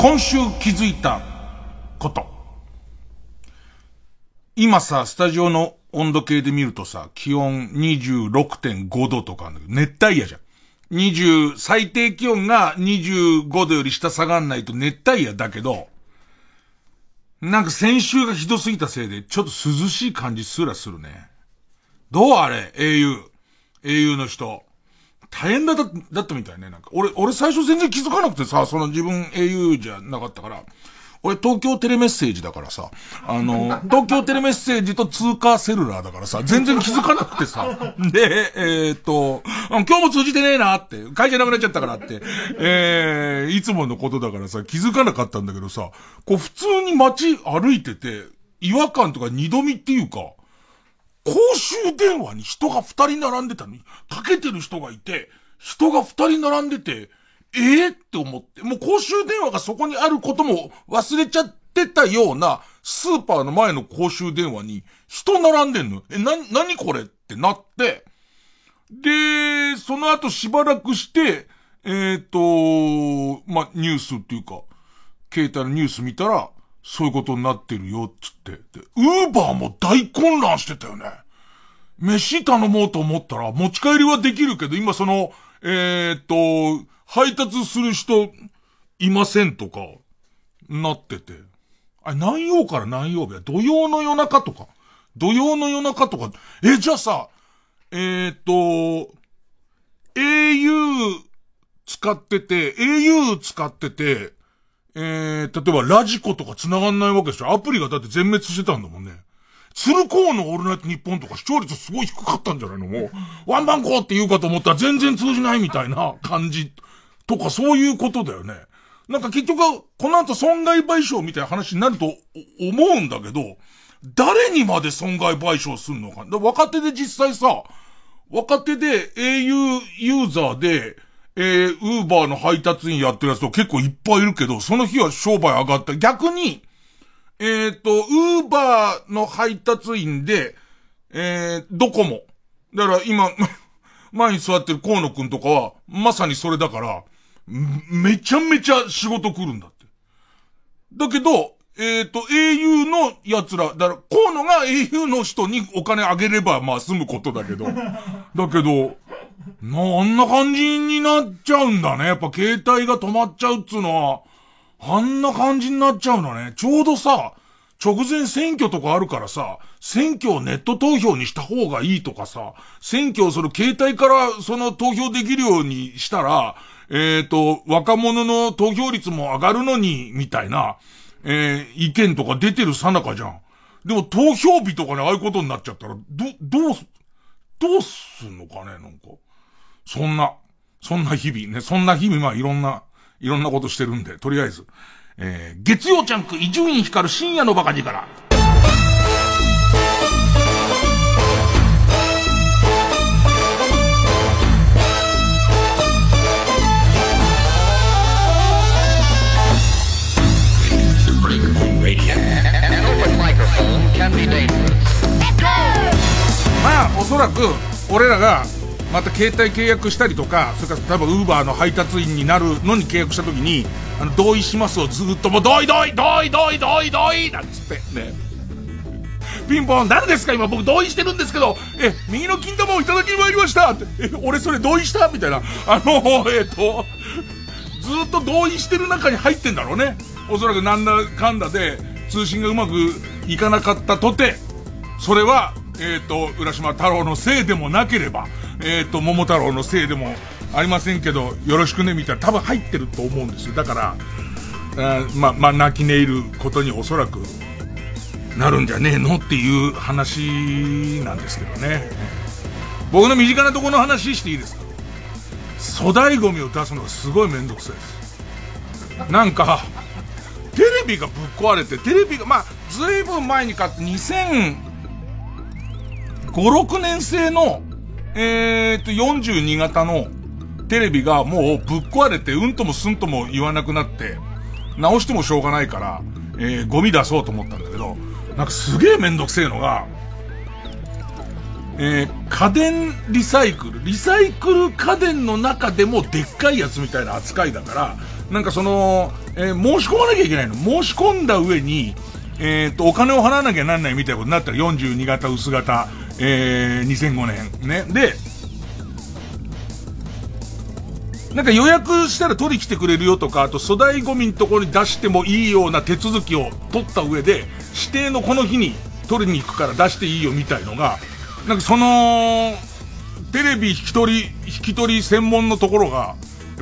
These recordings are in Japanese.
今週気づいたこと。今さ、スタジオの温度計で見るとさ、気温26.5度とか熱帯夜じゃん。20、最低気温が25度より下下がんないと熱帯夜だけど、なんか先週がひどすぎたせいで、ちょっと涼しい感じすらするね。どうあれ？英雄。英雄の人。大変だった、だったみたいね。なんか、俺、俺最初全然気づかなくてさ、その自分 au じゃなかったから、俺東京テレメッセージだからさ、あの、東京テレメッセージと通過セルラーだからさ、全然気づかなくてさ、で、えー、っと、今日も通じてねえなって、会社なくなっちゃったからって、えー、いつものことだからさ、気づかなかったんだけどさ、こう普通に街歩いてて、違和感とか二度見っていうか、公衆電話に人が二人並んでたのに、かけてる人がいて、人が二人並んでて、ええー、って思って、もう公衆電話がそこにあることも忘れちゃってたような、スーパーの前の公衆電話に人並んでんの。え、な、なにこれってなって、で、その後しばらくして、えっ、ー、と、まニュースっていうか、携帯のニュース見たら、そういうことになってるよ、つって。で、ウーバーも大混乱してたよね。飯頼もうと思ったら、持ち帰りはできるけど、今その、えー、と、配達する人、いませんとか、なってて。あれ、何曜から何曜日は土曜の夜中とか。土曜の夜中とか。え、じゃあさ、えー、っと、au 使ってて、au 使ってて、えー、例えばラジコとか繋がんないわけでしょ？アプリがだって全滅してたんだもんね。鶴光のオールナイトニッポンとか視聴率すごい低かったんじゃないの？もう、ワンバンコーって言うかと思ったら全然通じないみたいな感じとかそういうことだよね。なんか結局、この後損害賠償みたいな話になると思うんだけど、誰にまで損害賠償するのか。若手で実際さ、若手で au ユーザーで、えー、ウーバーの配達員やってるやつと結構いっぱいいるけど、その日は商売上がった。逆に、えっ、ー、と、ウーバーの配達員で、えー、ドコモ。だから今、前に座ってる河野くんとかは、まさにそれだから、めちゃめちゃ仕事来るんだって。だけど、えっ、ー、と、au の奴ら、だから、河野が au の人にお金あげれば、まあ済むことだけど、だけど、な、あんな感じになっちゃうんだね。やっぱ携帯が止まっちゃうっつうのは、あんな感じになっちゃうのね。ちょうどさ、直前選挙とかあるからさ、選挙をネット投票にした方がいいとかさ、選挙をその携帯からその投票できるようにしたら、えっ、ー、と、若者の投票率も上がるのに、みたいな、えー、意見とか出てるさなかじゃん。でも投票日とかね、ああいうことになっちゃったら、ど、どう、どうすんのかね、なんか。そんな、そんな日々ね、そんな日々、まあいろんな、いろんなことしてるんで、とりあえず、えー、月曜ジャンク伊集院光る深夜のバカ力。まあ、おそらく、俺らがまた携帯契約したりとか、それから多分ウーバーの配達員になるのに契約した時に、あの、同意しますをずっともう、同意同意同意同意同意同意なんつって、ね。ピンポン、誰ですか？今僕同意してるんですけど、え、右の金玉をいただきに参りましたって、え、俺それ同意した？みたいな。あの、えっ、と、ずっと同意してる中に入ってんだろうね。おそらくなんだかんだで通信がうまくいかなかったとて、それは、えっ、と、浦島太郎のせいでもなければ、えっ、ー、と、桃太郎のせいでもありませんけど、よろしくね、みたいな、多分入ってると思うんですよ。だから、あま、まあ、泣き寝入ることにおそらくなるんじゃねえのっていう話なんですけどね。僕の身近なところの話していいですか？粗大ゴミを出すのがすごいめんどくさいです。なんか、テレビがぶっ壊れて、テレビが、まあ、ずいぶん前に買って2000、5、6年生の、えー、っと、42型のテレビがもうぶっ壊れて、うんともすんとも言わなくなって、直してもしょうがないから、えー、ゴミ出そうと思ったんだけど、なんかすげえめんどくせえのが、えー、家電リサイクル。リサイクル家電の中でもでっかいやつみたいな扱いだから、なんかその、えー、申し込まなきゃいけないの。申し込んだ上に、えっ、と、お金を払わなきゃなんないみたいなことになったら42型薄型、えー、2005年。ね。で、なんか予約したら取り来てくれるよとか、あと粗大ゴミのところに出してもいいような手続きを取った上で、指定のこの日に取りに行くから出していいよみたいのが、なんかその、テレビ引き取り、引き取り専門のところが、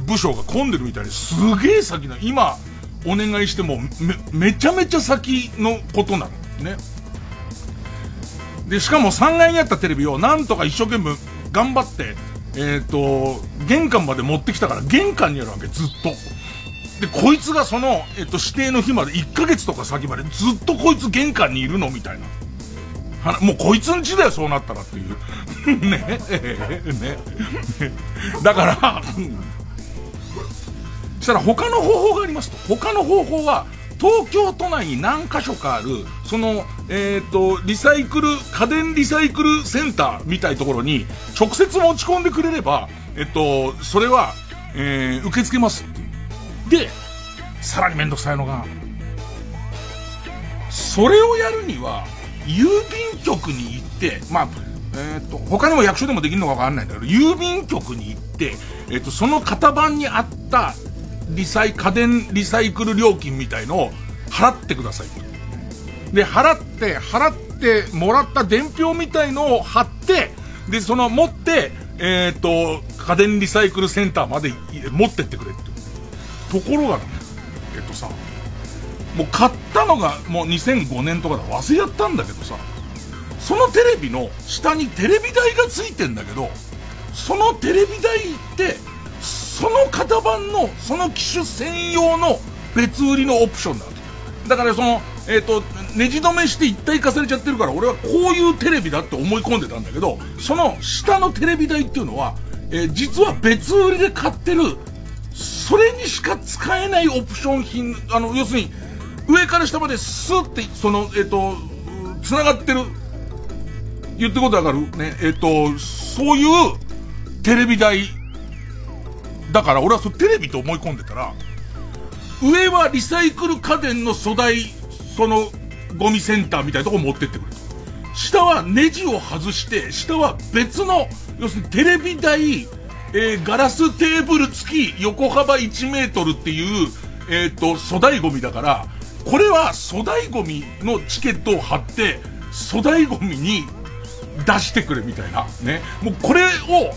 部署が混んでるみたいですげえ先な、今、お願いしても、め、めちゃめちゃ先のことなの。ね。で、しかも3階にあったテレビをなんとか一生懸命頑張って、えっ、ー、と、玄関まで持ってきたから玄関にあるわけ、ずっと。で、こいつがその、えっ、ー、と、指定の日まで1ヶ月とか先までずっとこいつ玄関にいるのみたいな。もうこいつんちだよ、そうなったらっていう。ね、えー、ね。だから、したら他の方法がありますと。他の方法は、東京都内に何箇所かある、その、えっ、ー、と、リサイクル、家電リサイクルセンターみたいところに、直接持ち込んでくれれば、えっと、それは、えー、受け付けますで、さらにめんどくさいのが、それをやるには、郵便局に行って、まあ、えっ、ー、と、他にも役所でもできるのかわかんないんだけど、郵便局に行って、えっ、ー、と、その型番にあったリサイ、家電リサイクル料金みたいのを払ってください。で、払って、払ってもらった伝票みたいのを貼って、で、その持って、えっ、ー、と、家電リサイクルセンターまで持ってってくれって。ところがね、えっ、とさ、もう買ったのがもう2005年とかだ忘れちゃったんだけどさ、そのテレビの下にテレビ台がついてんだけど、そのテレビ台って、その型番の、その機種専用の別売りのオプションなわけ。だからその、えっ、ー、と、ネジ止めして一体化されちゃってるから、俺はこういうテレビだって思い込んでたんだけど、その下のテレビ台っていうのは、えー、実は別売りで買ってる、それにしか使えないオプション品、あの、要するに、上から下までスーって、その、えっ、ー、と、繋がってる。言ってことわかる？ね。えっ、と、そういうテレビ台だから俺はそテレビと思い込んでたら、上はリサイクル家電の粗大、その、ゴミセンターみたいなとこ持ってってくれる。下はネジを外して、下は別の、要するにテレビ台、えー、ガラステーブル付き横幅1メートルっていう、えっ、ー、と、粗大ゴミだから、これは粗大ゴミのチケットを貼って、粗大ゴミに出してくれみたいな。ね。もうこれを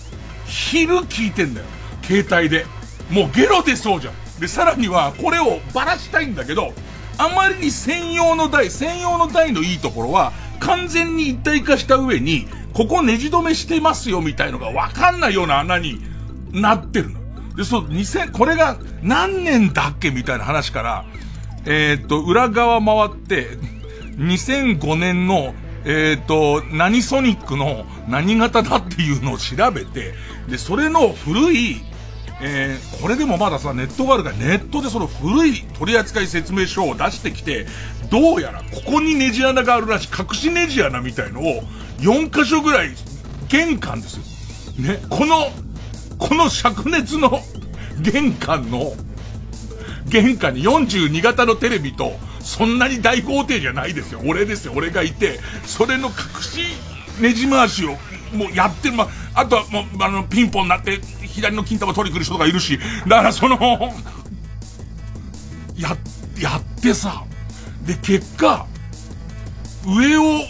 昼聞いてんだよ。携帯で。もうゲロ出そうじゃん。で、さらには、これをばらしたいんだけど、あまりに専用の台、専用の台のいいところは、完全に一体化した上に、ここネジ止めしてますよみたいのがわかんないような穴になってるの。で、そう、2000、これが何年だっけみたいな話から、えー、っと、裏側回って、2005年の、えー、っと、何ソニックの何型だっていうのを調べて、で、それの古いえー、これでもまださ、ネットがあるから、ネットでその古い取扱説明書を出してきて、どうやらここにネジ穴があるらしい、隠しネジ穴みたいのを、4箇所ぐらい、玄関ですよ。ね、この、この灼熱の玄関の、玄関に42型のテレビと、そんなに大豪邸じゃないですよ。俺ですよ。俺がいて、それの隠しネジ回しを、もうやってる。まあ、とはもう、あの、ピンポンになって、左の金玉取り来る人とかいるし、だからその、や、やってさ、で、結果、上を引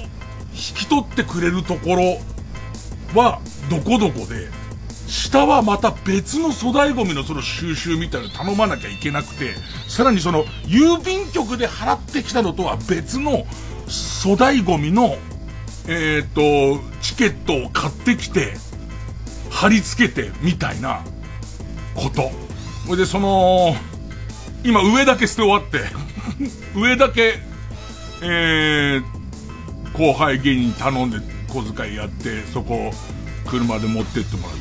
き取ってくれるところは、どこどこで、下はまた別の粗大ゴミのその収集みたいなの頼まなきゃいけなくて、さらにその郵便局で払ってきたのとは別の粗大ゴミの、えっ、ー、と、チケットを買ってきて、貼り付けて、みたいな、こと。ほいで、その、今上だけ捨て終わって 上だけ、えー、後輩芸人頼んで小遣いやって、そこ、車で持ってってもらっ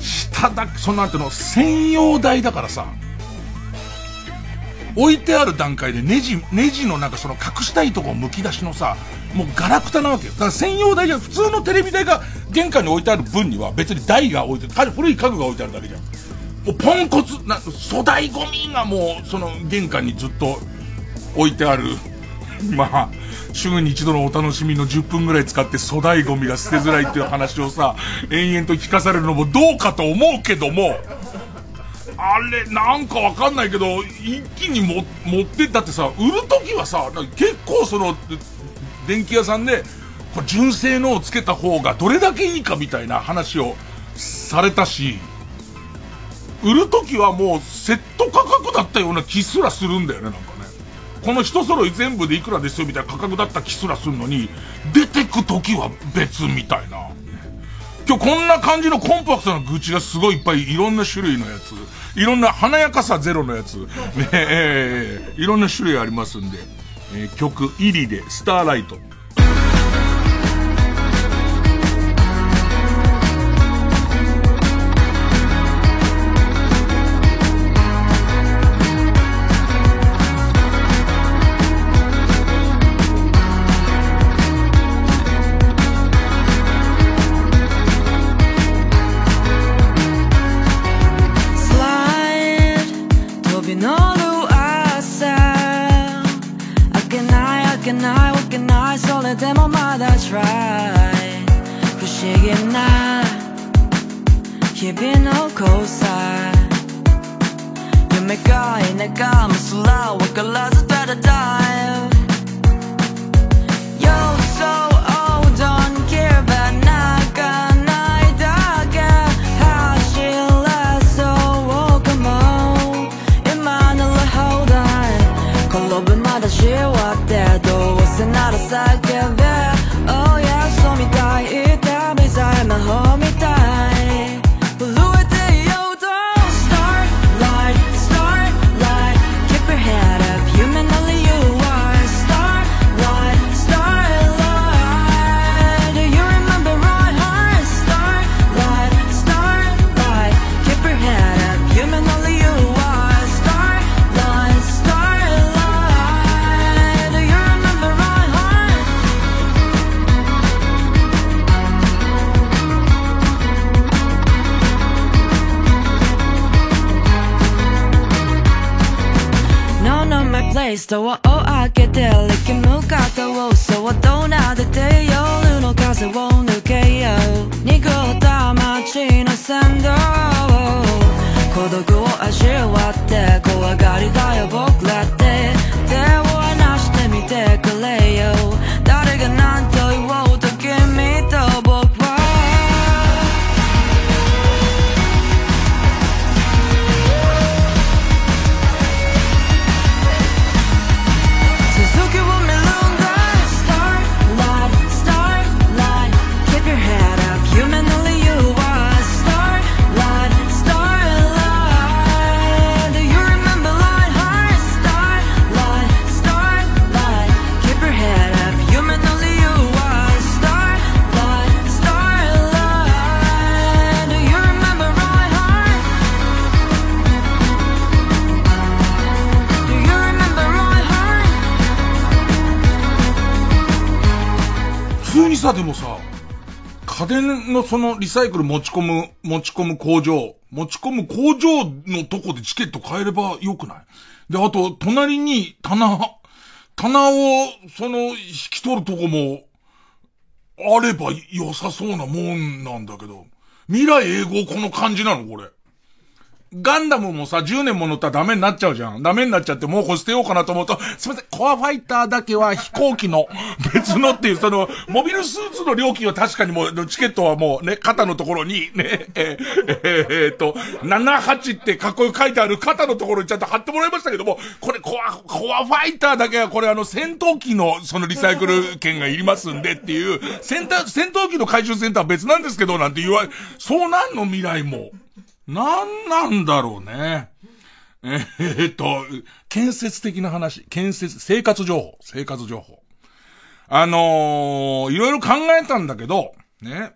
て、下だけ、そのなんていうの、専用台だからさ、置いてある段階でネジ、ネジのなんかその隠したいとこむき出しのさ、もうガラクタなわけよ。だから専用台じゃ普通のテレビ台が玄関に置いてある分には別に台が置いてある、古い家具が置いてあるだけじゃん。もうポンコツ、な、粗大ゴミがもうその玄関にずっと置いてある。まあ、週に一度のお楽しみの10分ぐらい使って粗大ゴミが捨てづらいっていう話をさ、延々と聞かされるのもどうかと思うけども、あれ、なんかわかんないけど、一気にも持ってったってさ、売るときはさ、結構その、電気屋さんで、これ純正のをつけた方がどれだけいいかみたいな話をされたし、売るときはもうセット価格だったような気すらするんだよね、なんかね。この一揃い全部でいくらですよみたいな価格だった気すらするのに、出てくときは別みたいな。今日こんな感じのコンパクトな愚痴がすごいいっぱいいろんな種類のやつ、いろんな華やかさゼロのやつ、ね えー、いろんな種類ありますんで、え、曲、イリで、スターライト。そのリサイクル持ち込む、持ち込む工場、持ち込む工場のとこでチケット買えればよくない？で、あと、隣に棚、棚を、その、引き取るとこも、あれば良さそうなもんなんだけど、未来英語この感じなの？これ。ガンダムもさ、10年も乗ったらダメになっちゃうじゃん。ダメになっちゃってもうこれ捨てようかなと思うと、すみません、コアファイターだけは飛行機の 別のっていう、その、モビルスーツの料金は確かにもう、チケットはもうね、肩のところにね、えー、えー、えー、と、78ってかっこよく書いてある肩のところにちゃんと貼ってもらいましたけども、これコア、コアファイターだけはこれあの、戦闘機のそのリサイクル券がいりますんでっていう、戦闘、戦闘機の回収センターは別なんですけど、なんて言われ、そうなんの未来も。なんなんだろうね。えー、っと、建設的な話、建設、生活情報、生活情報。あのー、いろいろ考えたんだけど、ね。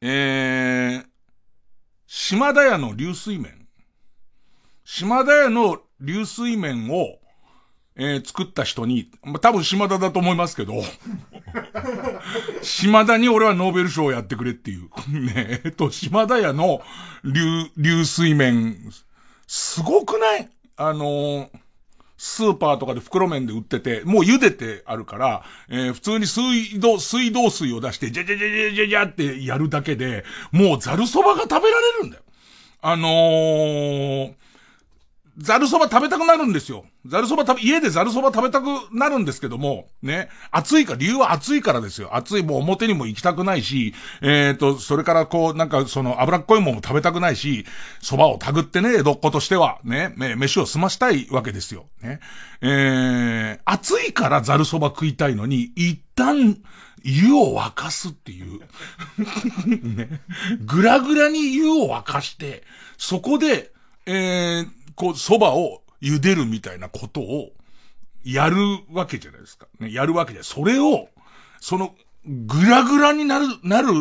えー、島田屋の流水麺。島田屋の流水麺を、えー、作った人に、まあ、多分島田だと思いますけど、島田に俺はノーベル賞をやってくれっていう。ねえっと、島田屋の流、流水麺、すごくない？あのー、スーパーとかで袋麺で売ってて、もう茹でてあるから、えー、普通に水道、水道水を出して、じゃじゃじゃじゃじゃじゃってやるだけで、もうザルそばが食べられるんだよ。あのー、ザルそば食べたくなるんですよ。ザルそば食べ、家でザルそば食べたくなるんですけども、ね。暑いか、理由は暑いからですよ。暑い、もう表にも行きたくないし、えっ、ー、と、それからこう、なんかその脂っこいものも食べたくないし、蕎麦をたぐってね、江戸っ子としては、ね、飯を済ましたいわけですよ。ね。えー、暑いからザルそば食いたいのに、一旦、湯を沸かすっていう ね。ぐらぐらに湯を沸かして、そこで、えー、こう、蕎麦を茹でるみたいなことを、やるわけじゃないですか。ね、やるわけじゃない。それを、その、ぐらぐらになる、なる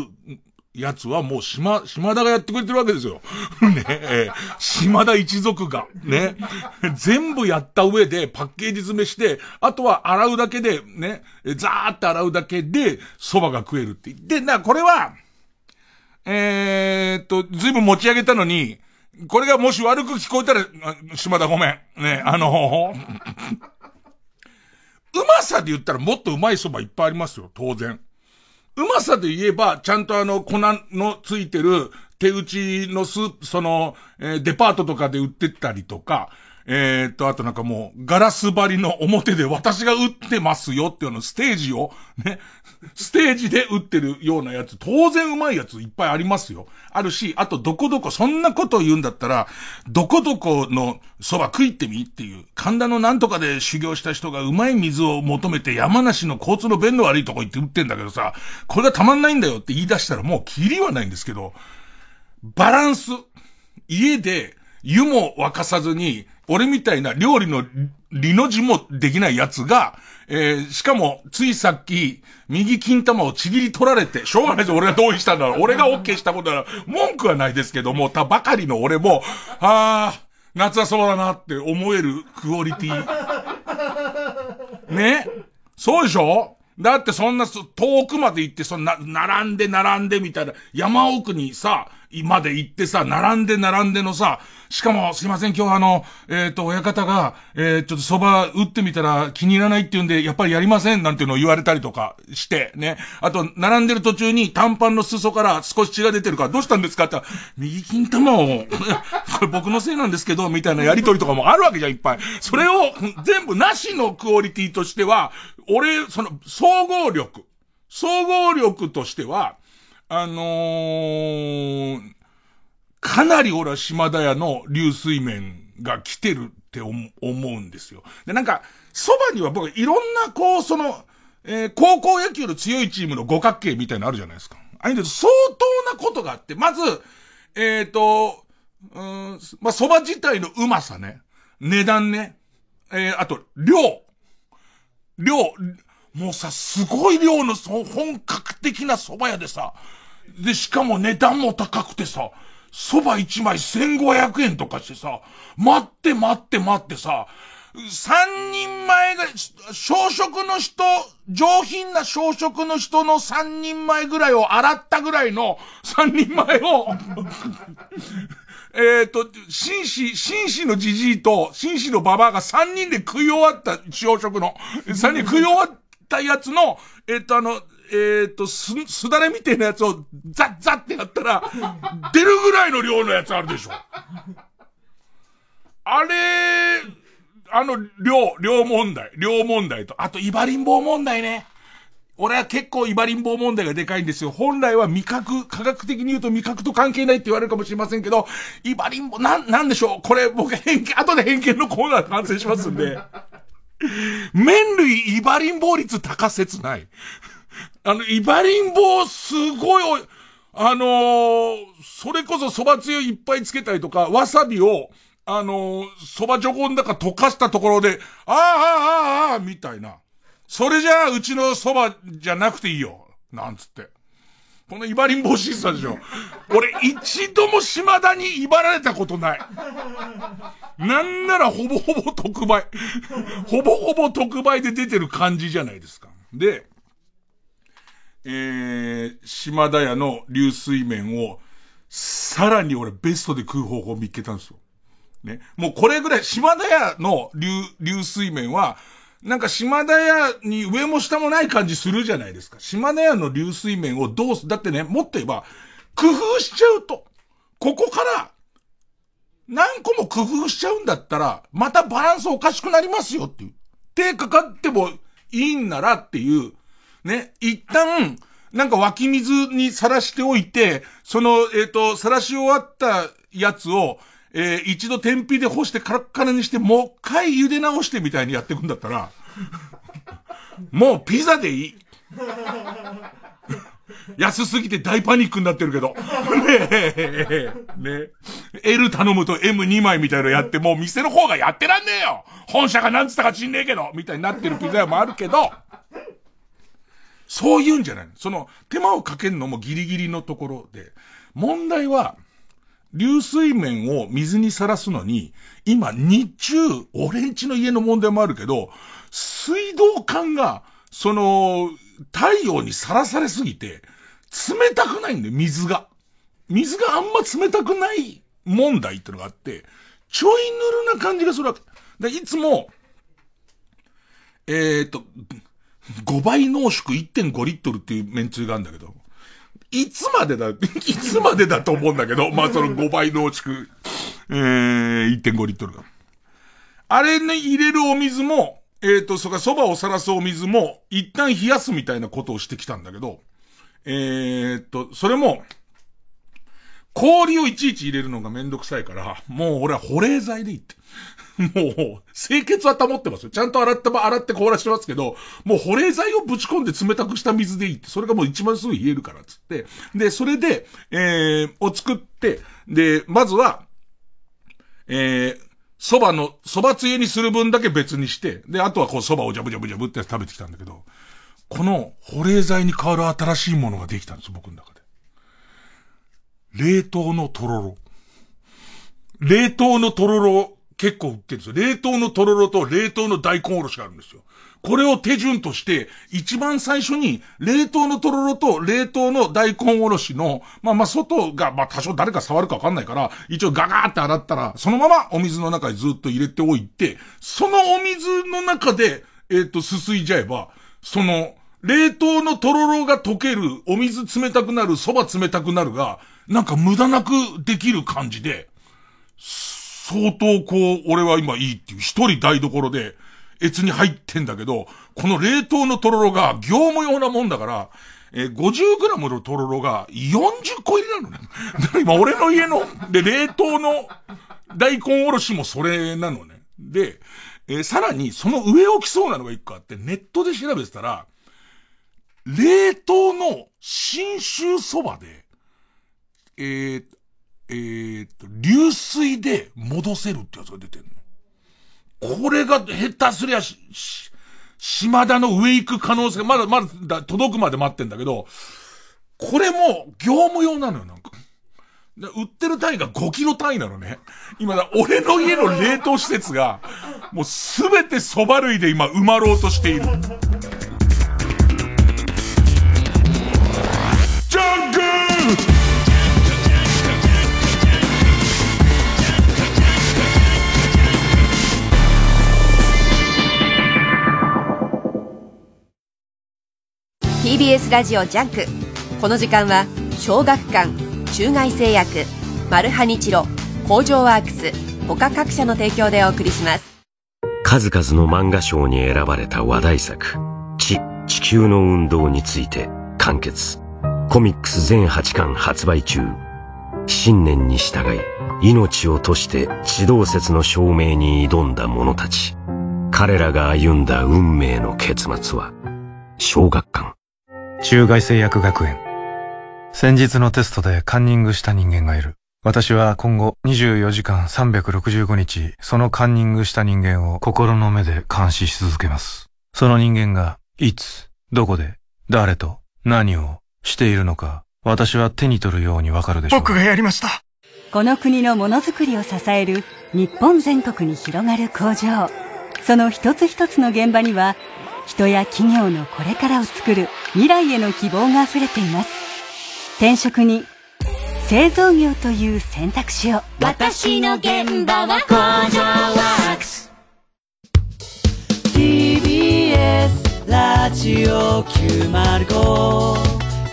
やつはもう島、島田がやってくれてるわけですよ。ねえ、島田一族が、ね。全部やった上でパッケージ詰めして、あとは洗うだけで、ね、ザーって洗うだけで蕎麦が食えるってで、な、これは、えー、っと、ずいぶん持ち上げたのに、これがもし悪く聞こえたら、島田ごめん。ね、あの、うまさで言ったらもっとうまい蕎麦いっぱいありますよ、当然。うまさで言えば、ちゃんとあの、粉のついてる手打ちのスープ、その、えー、デパートとかで売ってたりとか、えー、っと、あとなんかもう、ガラス張りの表で私が打ってますよっていうのステージを、ね、ステージで打ってるようなやつ、当然うまいやついっぱいありますよ。あるし、あとどこどこ、そんなこと言うんだったら、どこどこの蕎麦食いってみっていう、神田のなんとかで修行した人がうまい水を求めて山梨の交通の便の悪いとこ行って売ってんだけどさ、これがたまんないんだよって言い出したらもうキリはないんですけど、バランス、家で湯も沸かさずに、俺みたいな料理の理の字もできない奴が、えー、しかも、ついさっき、右金玉をちぎり取られて、しょうがないです俺が同意したんだろう。俺が OK したことなら、文句はないですけども、たばかりの俺も、あー、夏はそうだなって思えるクオリティ。ね？そうでしょ？だってそんな遠くまで行って、そんな、並んで並んでみたいな、山奥にさ、まで行ってさ、並んで並んでのさ、しかも、すいません、今日あの、えっ、ー、と、親方が、えー、ちょっと蕎麦打ってみたら気に入らないって言うんで、やっぱりやりませんなんていうのを言われたりとかして、ね。あと、並んでる途中に短パンの裾から少し血が出てるから、どうしたんですかって言ったら右金玉を、これ僕のせいなんですけど、みたいなやりとりとかもあるわけじゃん、いっぱい。それを、全部なしのクオリティとしては、俺、その、総合力。総合力としては、あのー、かなり俺は島田屋の流水面が来てるって思うんですよ。で、なんか、蕎麦には僕いろんなこう、その、えー、高校野球の強いチームの五角形みたいなのあるじゃないですか。あいうの相当なことがあって、まず、えっ、ー、と、うん、まあ、蕎麦自体のうまさね。値段ね。えー、あと、量。量。もうさ、すごい量のそ本格的な蕎麦屋でさ、で、しかも値段も高くてさ、蕎麦一枚1500円とかしてさ、待って待って待ってさ、三人前が、小食の人、上品な小食の人の三人前ぐらいを洗ったぐらいの三人前を えっと、紳士、紳士のじじいと、紳士のババアが三人で食い終わった小食の、三人食い終わったやつの、えっ、とあの、えっ、と、す、すだれみたいなやつをザッザッってやったら、出るぐらいの量のやつあるでしょ。あれ、あの、量、量問題、量問題と、あと、イバリン棒問題ね。俺は結構イバリン棒問題がでかいんですよ。本来は味覚、科学的に言うと味覚と関係ないって言われるかもしれませんけど、イバリン棒、なん、なんでしょう？これ僕偏見、後で偏見のコーナー完成しますんで。麺類イバリン棒率高説ない。あの、イバリン棒すごい、あのー、それこそ蕎麦つゆいっぱいつけたりとか、わさびを、あのー、蕎麦ジョコンだか溶かしたところで、ああ、ああ、ああ、みたいな。それじゃあ、うちの蕎麦じゃなくていいよ。なんつって。このイバリンボシスタでしょ。俺一度も島田に威張られたことない。なんならほぼほぼ特売。ほぼほぼ特売で出てる感じじゃないですか。で、えー、島田屋の流水麺を、さらに俺ベストで食う方法を見つけたんですよ。ね。もうこれぐらい、島田屋の流、流水麺は、なんか島田屋に上も下もない感じするじゃないですか。島田屋の流水麺をどうす、だってね、もっと言えば、工夫しちゃうと、ここから、何個も工夫しちゃうんだったら、またバランスおかしくなりますよっていう。手かかってもいいんならっていう、ね、一旦、なんか湧き水にさらしておいて、その、えっ、ー、と、さらし終わったやつを、えー、一度天日で干してカラッカラにして、もう一回茹で直してみたいにやっていくんだったら、もうピザでいい。安すぎて大パニックになってるけど。ねえ、ね L 頼むと M2 枚みたいなのやって、もう店の方がやってらんねえよ。本社がなんつったか知んねえけど。みたいになってるピザ屋もあるけど、そう言うんじゃないその、手間をかけるのもギリギリのところで、問題は、流水面を水にさらすのに、今日中、俺んちの家の問題もあるけど、水道管が、その、太陽にさらされすぎて、冷たくないんだよ、水が。水があんま冷たくない問題ってのがあって、ちょいぬるな感じがするわけ。でいつも、えっ、と、5倍濃縮1.5リットルっていう麺つゆがあるんだけど、いつまでだ、いつまでだと思うんだけど、まあその5倍濃縮、えー、1.5リットルが。あれに入れるお水も、えっ、ー、と、それ蕎麦をさらすお水も、一旦冷やすみたいなことをしてきたんだけど、えー、っと、それも、氷をいちいち入れるのがめんどくさいから、もう俺は保冷剤でいいって。もう、清潔は保ってますよ。ちゃんと洗って、洗って凍らしてますけど、もう保冷剤をぶち込んで冷たくした水でいいって。それがもう一番すぐ冷えるから、つって。で、それで、えー、を作って、で、まずは、えー、蕎麦の、蕎麦つゆにする分だけ別にして、で、あとはこう蕎麦をジャブジャブジャブって食べてきたんだけど、この保冷剤に変わる新しいものができたんです、僕の中で。冷凍のとろろ。冷凍のとろろ結構売ってるんですよ。冷凍のとろろと冷凍の大根おろしがあるんですよ。これを手順として、一番最初に、冷凍のとろろと冷凍の大根おろしの、まあまあ外が、まあ多少誰か触るかわかんないから、一応ガガーって洗ったら、そのままお水の中にずっと入れておいて、そのお水の中で、えっ、と、すすいじゃえば、その、冷凍のとろろが溶ける、お水冷たくなる、蕎麦冷たくなるが、なんか無駄なくできる感じで、相当こう、俺は今いいっていう、一人台所で、越に入ってんだけど、この冷凍のとろろが業務用なもんだから、えー、50g のとろろが40個入りなのね。今俺の家の、で、冷凍の大根おろしもそれなのね。で、えー、さらにその上置きそうなのが一個あって、ネットで調べてたら、冷凍の新州そばで、えー、えー、っと、流水で戻せるってやつが出てんの。これが下手すりゃし、し、島田の上行く可能性がまだまだ届くまで待ってんだけど、これも業務用なのよ、なんか。売ってる単位が5キロ単位なのね。今だ、俺の家の冷凍施設が、もうすべて蕎麦類で今埋まろうとしている。TBS ラジオ JUNK。この時間は小学館中外製薬マルハニチロ工場ワークス他各社の提供でお送りします。数々の漫画賞に選ばれた話題作チ。地球の運動について完結。コミックス全8巻発売中。信念に従い命を賭して地動説の証明に挑んだ者たち。彼らが歩んだ運命の結末は小学館。中外製薬学園。先日のテストでカンニングした人間がいる。私は今後24時間365日、そのカンニングした人間を心の目で監視し続けます。その人間が、いつ、どこで、誰と、何をしているのか、私は手に取るようにわかるでしょう。僕がやりました。この国のものづくりを支える日本全国に広がる工場。その一つ一つの現場には、人や企業のこれからを作る未来への希望が溢れています。転職に製造業という選択肢を。私の現場は工場ワークス。TBS ラジオ905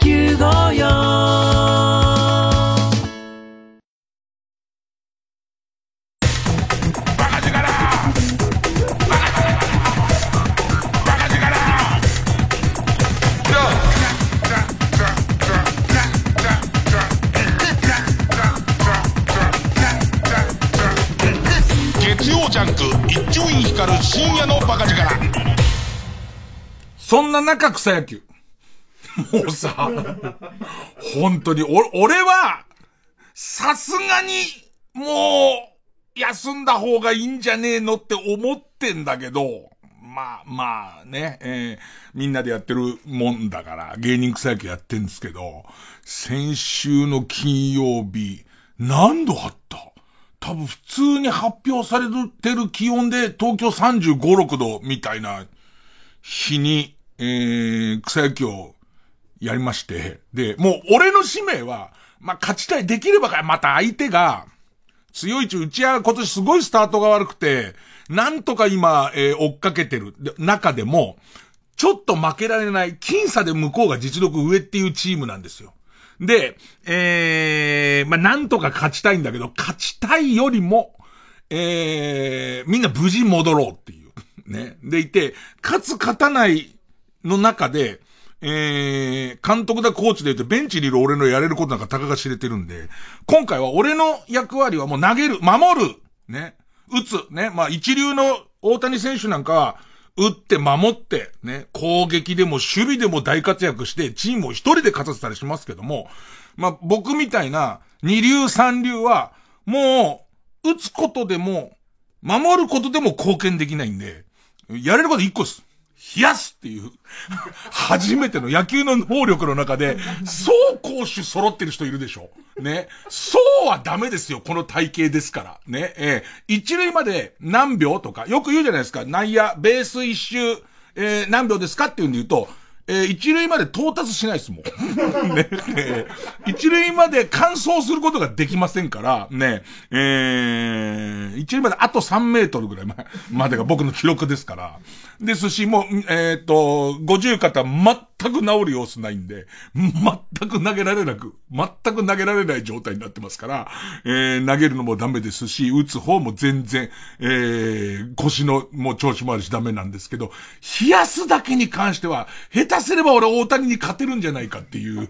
954ジャンク一丁院光る深夜のバカ力。そんな中草野球。もうさ本当にお俺はさすがにもう休んだ方がいいんじゃねえのって思ってんだけどまあまあね、えー、みんなでやってるもんだから、芸人草野球やってんですけど、先週の金曜日、何度あった？多分普通に発表されてる気温で東京35、6度みたいな日に、えー、草野球をやりまして、で、もう俺の使命は、まあ、勝ちたい。できればか、また相手が、強いち、うちは今年すごいスタートが悪くて、なんとか今、えー、追っかけてる中でも、ちょっと負けられない、僅差で向こうが実力上っていうチームなんですよ。で、えー、まあ、なんとか勝ちたいんだけど、勝ちたいよりも、えー、みんな無事戻ろうっていう。ね。でいて、勝つ勝たないの中で、えー、監督だコーチで言うとベンチにいる俺のやれることなんかたかが知れてるんで、今回は俺の役割はもう投げる、守る、ね、打つ、ね、まあ一流の大谷選手なんかは、打って守って、ね、攻撃でも守備でも大活躍して、チームを一人で勝たせたりしますけども、まあ、僕みたいな二流三流は、もう、打つことでも、守ることでも貢献できないんで、やれること一個です。冷やすっていう、初めての野球の能力の中で、そう攻守揃ってる人いるでしょ。ね。そうはダメですよ、この体型ですから。ね。えー、一塁まで何秒とか、よく言うじゃないですか。内野、ベース一周、えー、何秒ですかっていうんで言うと、えー、一塁まで到達しないですもん。ね、えー、一塁まで完走することができませんから、ね、えー、一塁まであと3メートルぐらいまでが僕の記録ですから。ですし、もう、えっ、ー、と、50肩全く治る様子ないんで、全く投げられなく、全く投げられない状態になってますから、えー、投げるのもダメですし、打つ方も全然、えー、腰のもう調子もあるしダメなんですけど、冷やすだけに関しては、下手すれば俺大谷に勝てるんじゃないかっていう。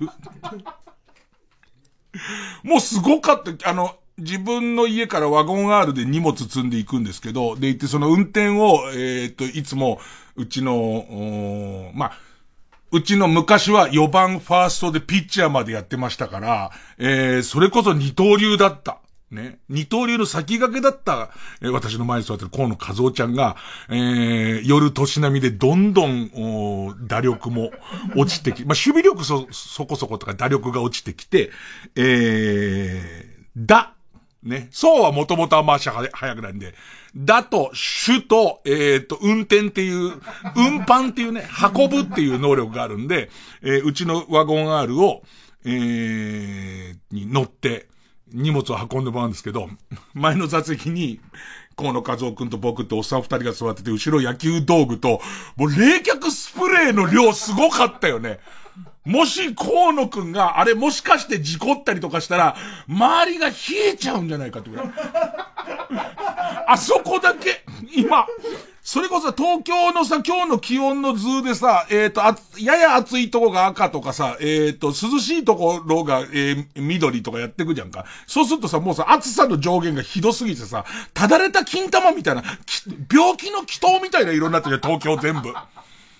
もうすごかった、あの、自分の家からワゴン R で荷物積んでいくんですけど、で行ってその運転を、えー、っと、いつも、うちの、まあ、うちの昔は4番ファーストでピッチャーまでやってましたから、えー、それこそ二刀流だった。ね。二刀流の先駆けだった、私の前に座ってる河野和夫ちゃんが、えー、夜年並みでどんどん、お打力も落ちてき、まあ、守備力そ、そこそことか打力が落ちてきて、えー、だ、ね。そうはもともとは足速くないんで。だと、主と、えっ、ー、と、運転っていう、運搬っていうね、運ぶっていう能力があるんで、えー、うちのワゴン R を、えー、に乗って、荷物を運んでもらうんですけど、前の座席に、河野和夫君と僕とおっさん二人が座ってて、後ろ野球道具と、もう冷却スプレーの量すごかったよね。もし河野くんが、あれもしかして事故ったりとかしたら、周りが冷えちゃうんじゃないかってぐらい。あそこだけ、今、それこそ東京のさ、今日の気温の図でさ、えっ、ー、と、あ、やや暑いとこが赤とかさ、えっ、ー、と、涼しいところが、えー、緑とかやってくじゃんか。そうするとさ、もうさ、暑さの上限がひどすぎてさ、ただれた金玉みたいな、病気の祈祷みたいな色になってるよ、東京全部。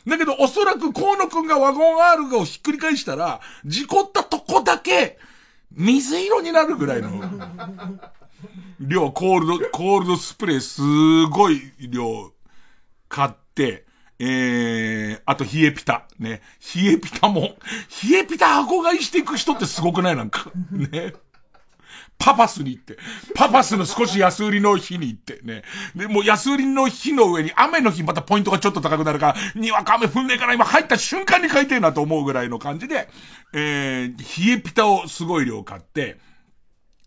だけど、おそらく河野くんがワゴン R をひっくり返したら、事故ったとこだけ、水色になるぐらいの、量、コールド、コールドスプレーすごい量買って、ええー、あと、冷えピタ。ね。冷えピタも、冷えピタ箱買いしていく人ってすごくない？なんか。ね。パパスに行って、パパスの少し安売りの日に行ってね。で、もう安売りの日の上に雨の日またポイントがちょっと高くなるから、にわか雨降んねえから今入った瞬間に買いてえなと思うぐらいの感じで、えー、冷えピタをすごい量買って、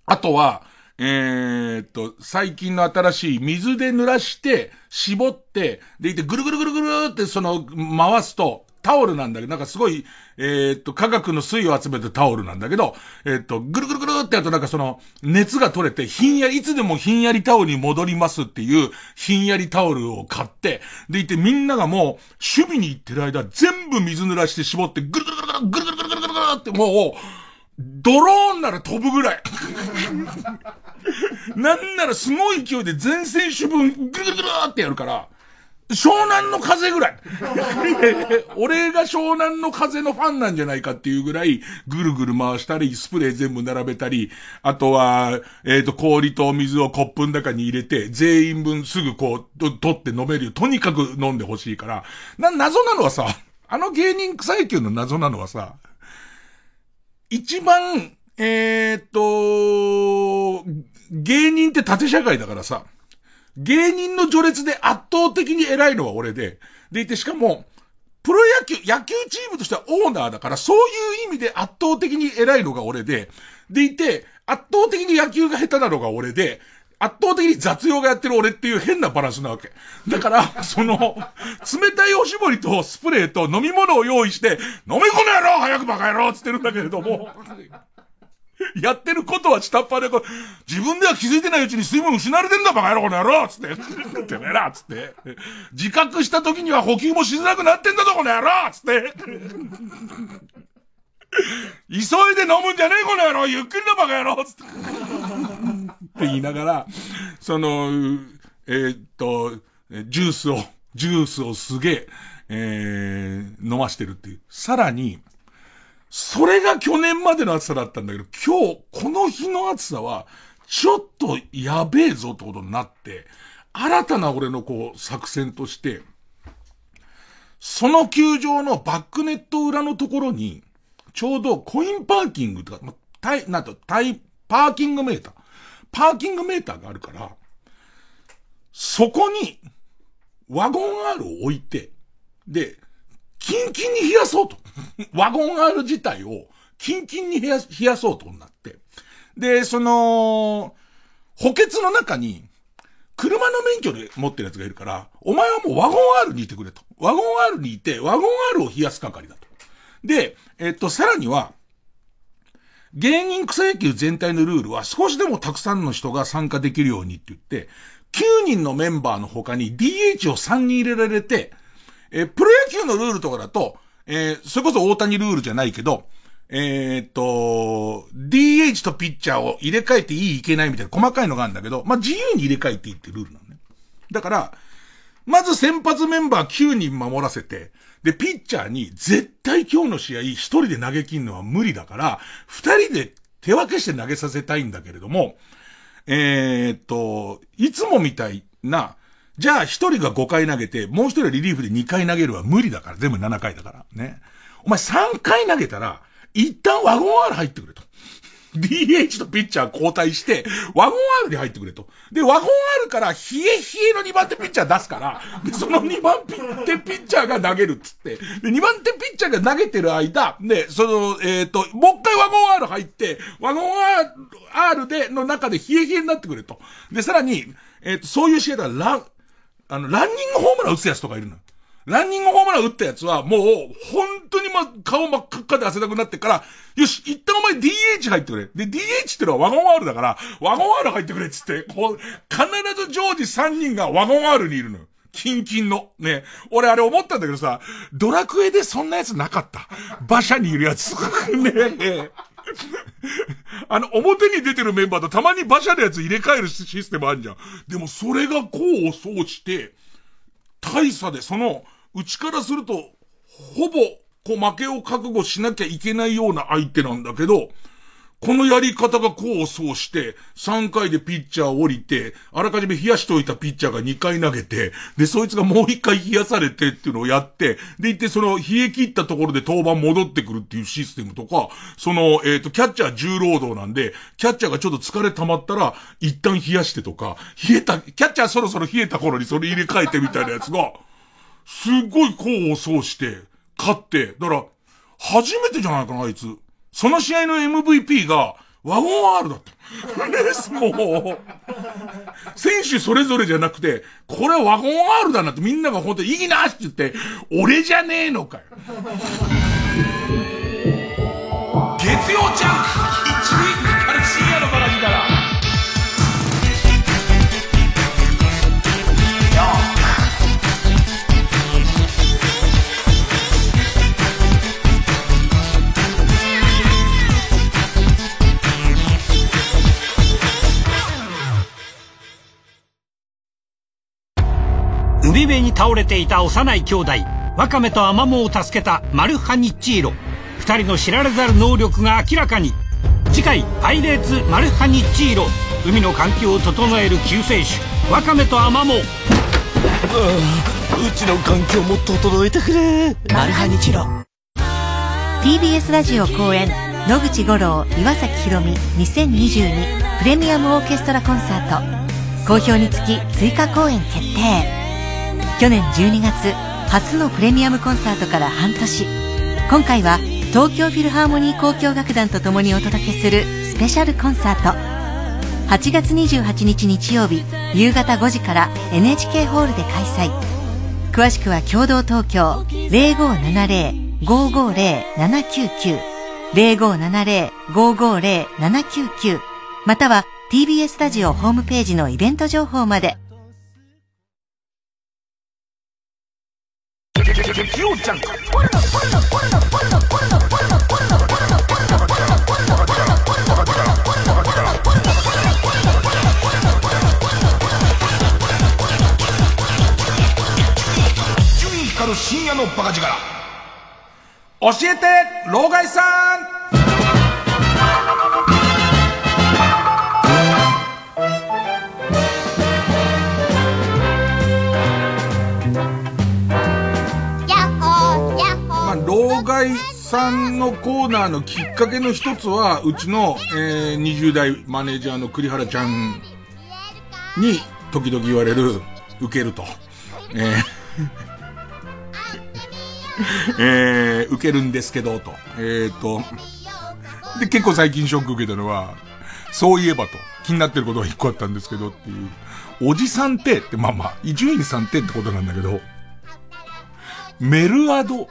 あとは、えー、っと、最近の新しい水で濡らして、絞って、でいてぐるぐるぐるぐるってその回すと、タオルなんだけど、なんかすごい、えー、っと、科学の水を集めたタオルなんだけど、えー、っと、ぐるぐるぐるってやるとなんかその、熱が取れて、ひんやり、いつでもひんやりタオルに戻りますっていう、ひんやりタオルを買って、でいてみんながもう、守備に行ってる間、全部水濡らして絞って、ぐるぐるぐるぐるぐるぐるぐるぐるぐるってもう、ドローンなら飛ぶぐらい。なんならすごい勢いで全選手分ぐるぐるぐるってやるから、湘南の風ぐらい。俺が湘南の風のファンなんじゃないかっていうぐらい、ぐるぐる回したり、スプレー全部並べたり、あとは、えっ、ー、と、氷と水をコップの中に入れて、全員分すぐこう、取って飲めるよ。とにかく飲んでほしいから。な、謎なのはさ、あの芸人草野球の謎なのはさ、一番、えー、っと、芸人って縦社会だからさ、芸人の序列で圧倒的に偉いのは俺で、でいてしかも、プロ野球、野球チームとしてはオーナーだから、そういう意味で圧倒的に偉いのが俺で、でいて、圧倒的に野球が下手なのが俺で、圧倒的に雑用がやってる俺っていう変なバランスなわけ。だから、その、冷たいおしぼりとスプレーと飲み物を用意して、飲みこの野郎早くバカ野郎つってるんだけれども、やってることは下っ端でこう、自分では気づいてないうちに水分失われてんだバカ野郎この野郎つって、てめえなつって、自覚した時には補給もしづらくなってんだぞこの野郎つって、急いで飲むんじゃねえこの野郎ゆっくりなバカ野郎つって。って言いながら、その、えー、っと、ジュースを、ジュースをすげえ、えー、飲ましてるっていう。さらに、それが去年までの暑さだったんだけど、今日、この日の暑さは、ちょっとやべえぞってことになって、新たな俺のこう、作戦として、その球場のバックネット裏のところに、ちょうどコインパーキングとか、まタイ、なんと、タイ、パーキングメーター。パーキングメーターがあるから、そこに、ワゴン R を置いて、で、キンキンに冷やそうと。ワゴン R 自体を、キンキンに冷や、冷やそうとなって。で、その、補欠の中に、車の免許で持ってるやつがいるから、お前はもうワゴン R にいてくれと。ワゴン R にいて、ワゴン R を冷やす係だと。で、えっと、さらには、芸人草野球全体のルールは少しでもたくさんの人が参加できるようにって言って、9人のメンバーの他に DH を3人入れられて、えプロ野球のルールとかだと、えー、それこそ大谷ルールじゃないけど、えー、っと、DH とピッチャーを入れ替えていいいけないみたいな細かいのがあるんだけど、まあ、自由に入れ替えていいってルールなのね。だから、まず先発メンバー9人守らせて、で、ピッチャーに絶対今日の試合一人で投げ切るのは無理だから、二人で手分けして投げさせたいんだけれども、えー、っと、いつもみたいな、じゃあ一人が5回投げて、もう一人はリリーフで2回投げるは無理だから、全部7回だから。ね。お前3回投げたら、一旦ワゴン R 入ってくれと。DH とピッチャー交代して、ワゴン R に入ってくれと。で、ワゴン R から、冷え冷えの2番手ピッチャー出すから、で、その2番手ピッチャーが投げるっつって、で、2番手ピッチャーが投げてる間、で、その、えっ、ー、と、もう一回ワゴン R 入って、ワゴン R で、の中で冷え冷えになってくれと。で、さらに、えっ、ー、と、そういう試合だラ、あの、ランニングホームラン打つやつとかいるの。ランニングホームラン打ったやつは、もう、本当にま、顔真っ赤っかで汗だくなってから、よし、一旦お前 DH 入ってくれ。で、DH ってのはワゴン R だから、ワゴン R 入ってくれっつって、こう、必ず常時3人がワゴン R にいるのよ。キンキンの。ね。俺あれ思ったんだけどさ、ドラクエでそんなやつなかった。馬車にいるやつ。ね あの、表に出てるメンバーとたまに馬車のやつ入れ替えるシステムあるじゃん。でもそれがこうをそうして、大差でその、うちからすると、ほぼ、こう負けを覚悟しなきゃいけないような相手なんだけど、このやり方がこうそうして、3回でピッチャー降りて、あらかじめ冷やしておいたピッチャーが2回投げて、で、そいつがもう1回冷やされてっていうのをやって、で、いってその冷え切ったところで登板戻ってくるっていうシステムとか、その、えっ、ー、と、キャッチャー重労働なんで、キャッチャーがちょっと疲れ溜まったら、一旦冷やしてとか、冷えた、キャッチャーそろそろ冷えた頃にそれ入れ替えてみたいなやつが、すっごい功を奏して、勝って、だから、初めてじゃないかな、あいつ。その試合の MVP が、ワゴン R だった。です、もう。選手それぞれじゃなくて、これはワゴン R だなってみんなが本当に意義なって言って、俺じゃねえのかよ。月曜ジャンク海辺に倒れていた幼い兄弟ワカメとアマモを助けたマルハニッチーロ。2人の知られざる能力が明らかに。次回「パイレーツマルハニッチーロ」海の環境を整える救世主ワカメとアマモ。うちの環境も整えてくれ。マルハニチロ。TBS ラジオ公演野口五郎岩崎宏美2022プレミアムオーケストラコンサート。好評につき追加公演決定去年12月初のプレミアムコンサートから半年。今回は東京フィルハーモニー交響楽団と共にお届けするスペシャルコンサート。8月28日日曜日夕方5時から NHK ホールで開催。詳しくは共同東京0570-550-799 0570-550-799または TBS ラジオホームページのイベント情報まで。月曜ジャンク深夜のバカ力。教えて老害さん。老害さんのコーナーのきっかけの一つは、うちの、えー、20代マネージャーの栗原ちゃんに時々言われる、受けると。えー えー、受けるんですけど、と。えー、と。で、結構最近ショック受けたのは、そういえばと、気になってることが一個あったんですけどっていう、おじさんってって、まあまあ、伊集院さんってってことなんだけど、メルアド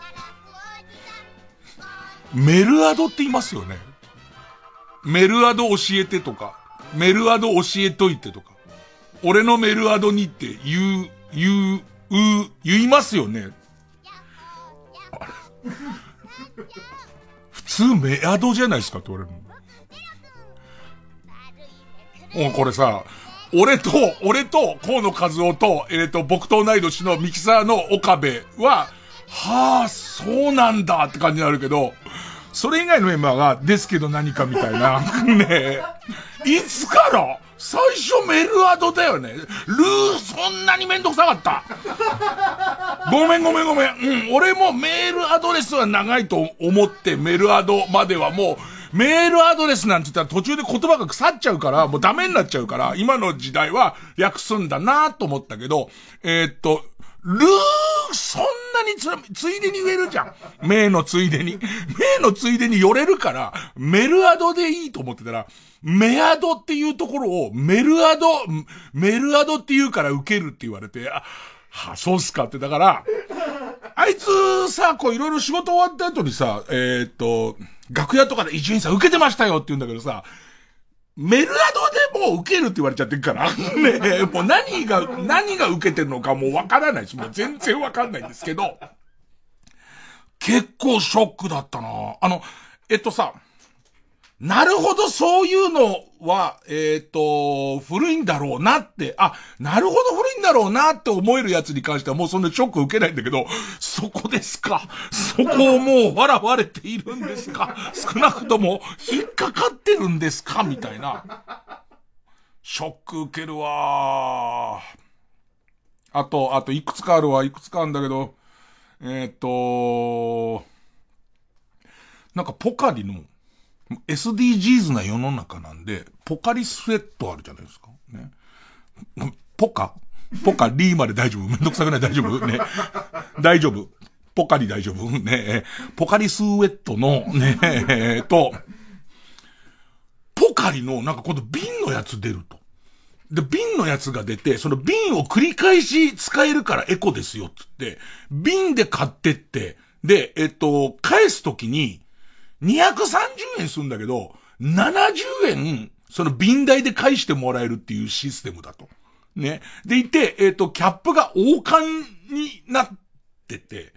メルアドって言いますよね。メルアド教えてとか、メルアド教えといてとか、俺のメルアドにって言う、言う、う、言いますよね。普通メアドじゃないですかって言われる。もうこれさ、俺と、俺と、河野和夫と、えっ、ー、と、僕と同い年のミキサーの岡部は、はあ、そうなんだって感じになるけど、それ以外のメンバーが、ですけど何かみたいな。ね。いつから？最初メルアドだよね。ルー、そんなにめんどくさかった。ごめんごめんごめん。うん、俺もメールアドレスは長いと思ってメルアドまではもう、メールアドレスなんて言ったら途中で言葉が腐っちゃうから、もうダメになっちゃうから、今の時代は略すんだなと思ったけど、えー、っと、ルー、そんなにつ、ついでに言えるじゃん。名のついでに。名のついでに寄れるから、メルアドでいいと思ってたら、メアドっていうところを、メルアド、メルアドって言うから受けるって言われて、あ、は、そうっすかって、だから、あいつさ、こういろいろ仕事終わった後にさ、えー、っと、楽屋とかで一員さん受けてましたよって言うんだけどさ、メルアドでもう受けるって言われちゃってるから。ねえもう何が、何が受けてるのかもうわからないし、もう全然わかんないんですけど、結構ショックだったなあの、えっとさ、なるほどそういうのは、えっ、ー、と、古いんだろうなって、あ、なるほど古いんだろうなって思えるやつに関してはもうそんなショック受けないんだけど、そこですか。そこをもう笑われているんですか。少なくとも引っかかってるんですかみたいな。ショック受けるわ。あと、あといくつかあるわ、いくつかあるんだけど、えっ、と、なんかポカリの、SDGs な世の中なんで、ポカリスエットあるじゃないですか。ね。ポカ？ポカリーまで大丈夫？めんどくさくない？大丈夫？ね。大丈夫？ポカリ大丈夫？ね。ポカリスエットの、ね。え、と、ポカリのなんか今度瓶のやつ出ると。で、瓶のやつが出て、その瓶を繰り返し使えるからエコですよ、つって、瓶で買ってって、で、えっと、返すときに、230円するんだけど、70円、その瓶代で返してもらえるっていうシステムだと。ね。でいて、えっ、と、キャップが王冠になってて、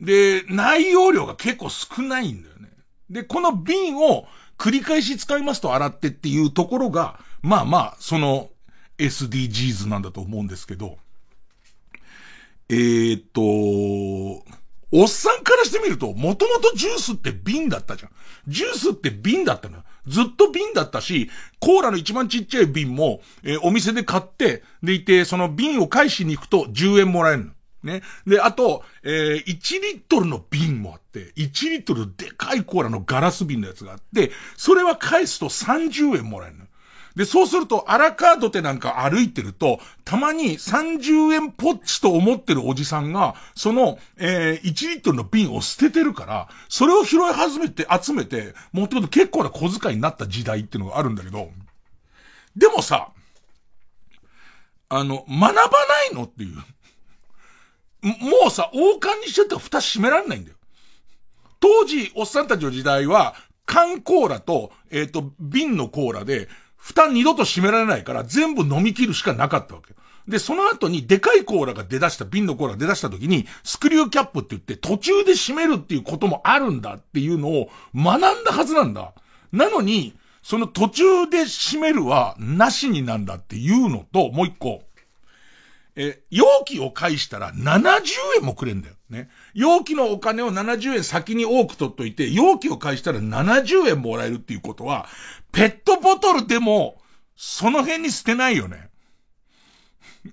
で、内容量が結構少ないんだよね。で、この瓶を繰り返し使いますと洗ってっていうところが、まあまあ、その SDGs なんだと思うんですけど、えー、っと、おっさんからしてみると、もともとジュースって瓶だったじゃん。ジュースって瓶だったのよ。ずっと瓶だったし、コーラの一番ちっちゃい瓶も、えー、お店で買って、でいて、その瓶を返しに行くと10円もらえるの。ね。で、あと、えー、1リットルの瓶もあって、1リットルでかいコーラのガラス瓶のやつがあって、それは返すと30円もらえるの。で、そうすると、アラカードテなんか歩いてると、たまに30円ポッチと思ってるおじさんが、その、えー、1リットルの瓶を捨ててるから、それを拾い始めて、集めて、持ってくると結構な小遣いになった時代っていうのがあるんだけど、でもさ、あの、学ばないのっていう。もうさ、王冠にしちゃったら蓋閉められないんだよ。当時、おっさんたちの時代は、缶コーラと、えっ、ー、と、瓶のコーラで、蓋二度と閉められないから全部飲み切るしかなかったわけ。で、その後にでかいコーラが出だした、瓶のコーラが出だした時に、スクリューキャップって言って途中で閉めるっていうこともあるんだっていうのを学んだはずなんだ。なのに、その途中で閉めるはなしになんだっていうのと、もう一個。え、容器を返したら70円もくれんだよ。ね。容器のお金を70円先に多く取っといて、容器を返したら70円もらえるっていうことは、ペットボトルでも、その辺に捨てないよね。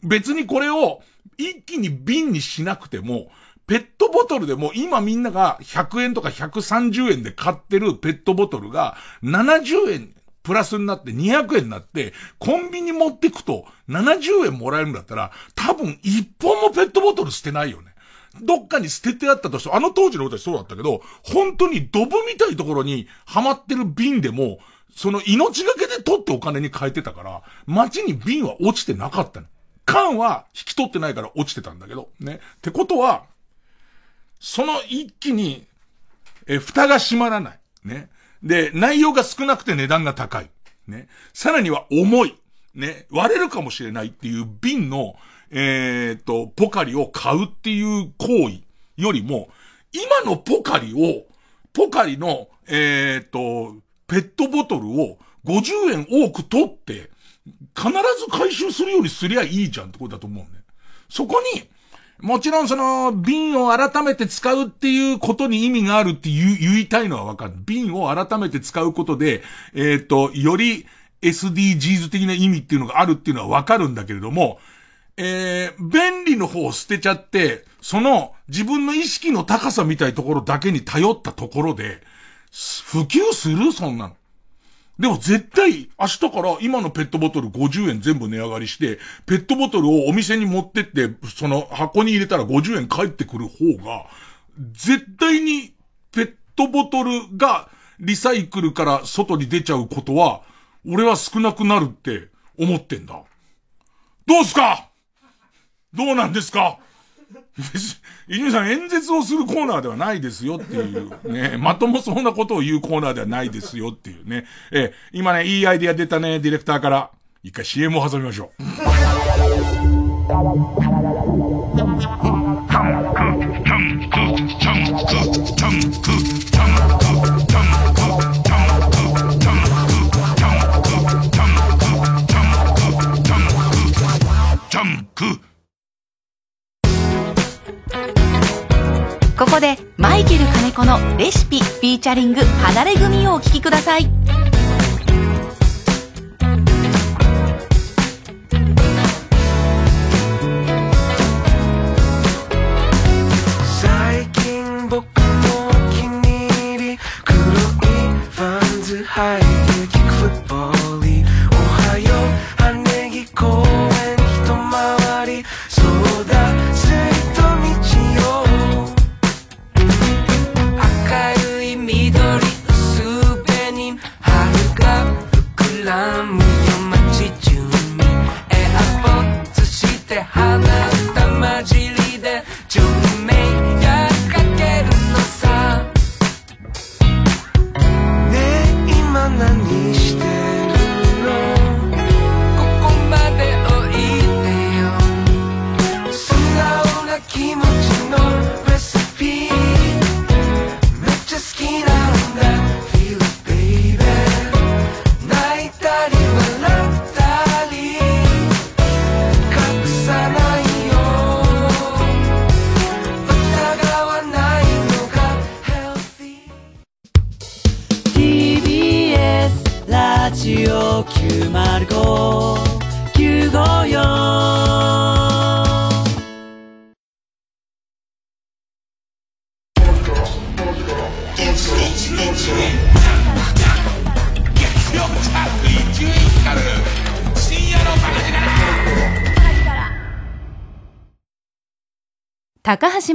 別にこれを一気に瓶にしなくても、ペットボトルでも今みんなが100円とか130円で買ってるペットボトルが70円プラスになって200円になって、コンビニ持ってくと70円もらえるんだったら、多分一本もペットボトル捨てないよね。どっかに捨ててあったとして、あの当時の俺たちそうだったけど、本当にドブみたいところにはまってる瓶でも、その命がけで取ってお金に変えてたから、街に瓶は落ちてなかったの。缶は引き取ってないから落ちてたんだけど、ね。ってことは、その一気に、え、蓋が閉まらない。ね。で、内容が少なくて値段が高い。ね。さらには重い。ね。割れるかもしれないっていう瓶の、えっ、と、ポカリを買うっていう行為よりも、今のポカリを、ポカリの、えっ、と、ペットボトルを50円多く取って、必ず回収するようにすりゃいいじゃんってことだと思うね。そこに、もちろんその、瓶を改めて使うっていうことに意味があるって言言いたいのはわかる。瓶を改めて使うことで、えっ、ー、と、より SDGs 的な意味っていうのがあるっていうのはわかるんだけれども、えー、便利の方を捨てちゃって、その自分の意識の高さみたいところだけに頼ったところで、普及する？そんなの。でも絶対、明日から今のペットボトル50円全部値上がりして、ペットボトルをお店に持ってって、その箱に入れたら50円返ってくる方が、絶対にペットボトルがリサイクルから外に出ちゃうことは、俺は少なくなるって思ってんだ。どうすか？どうなんですか？犬さん演説をするコーナーではないですよっていうね、まともそうなことを言うコーナーではないですよっていうね。え今ね、いいアイディア出たね、ディレクターから。一回 CM を挟みましょう。ここでマイケル金子のレシピフィーチャリング離れ組をお聞きください。最近僕のお気に入り黒いファンズ履い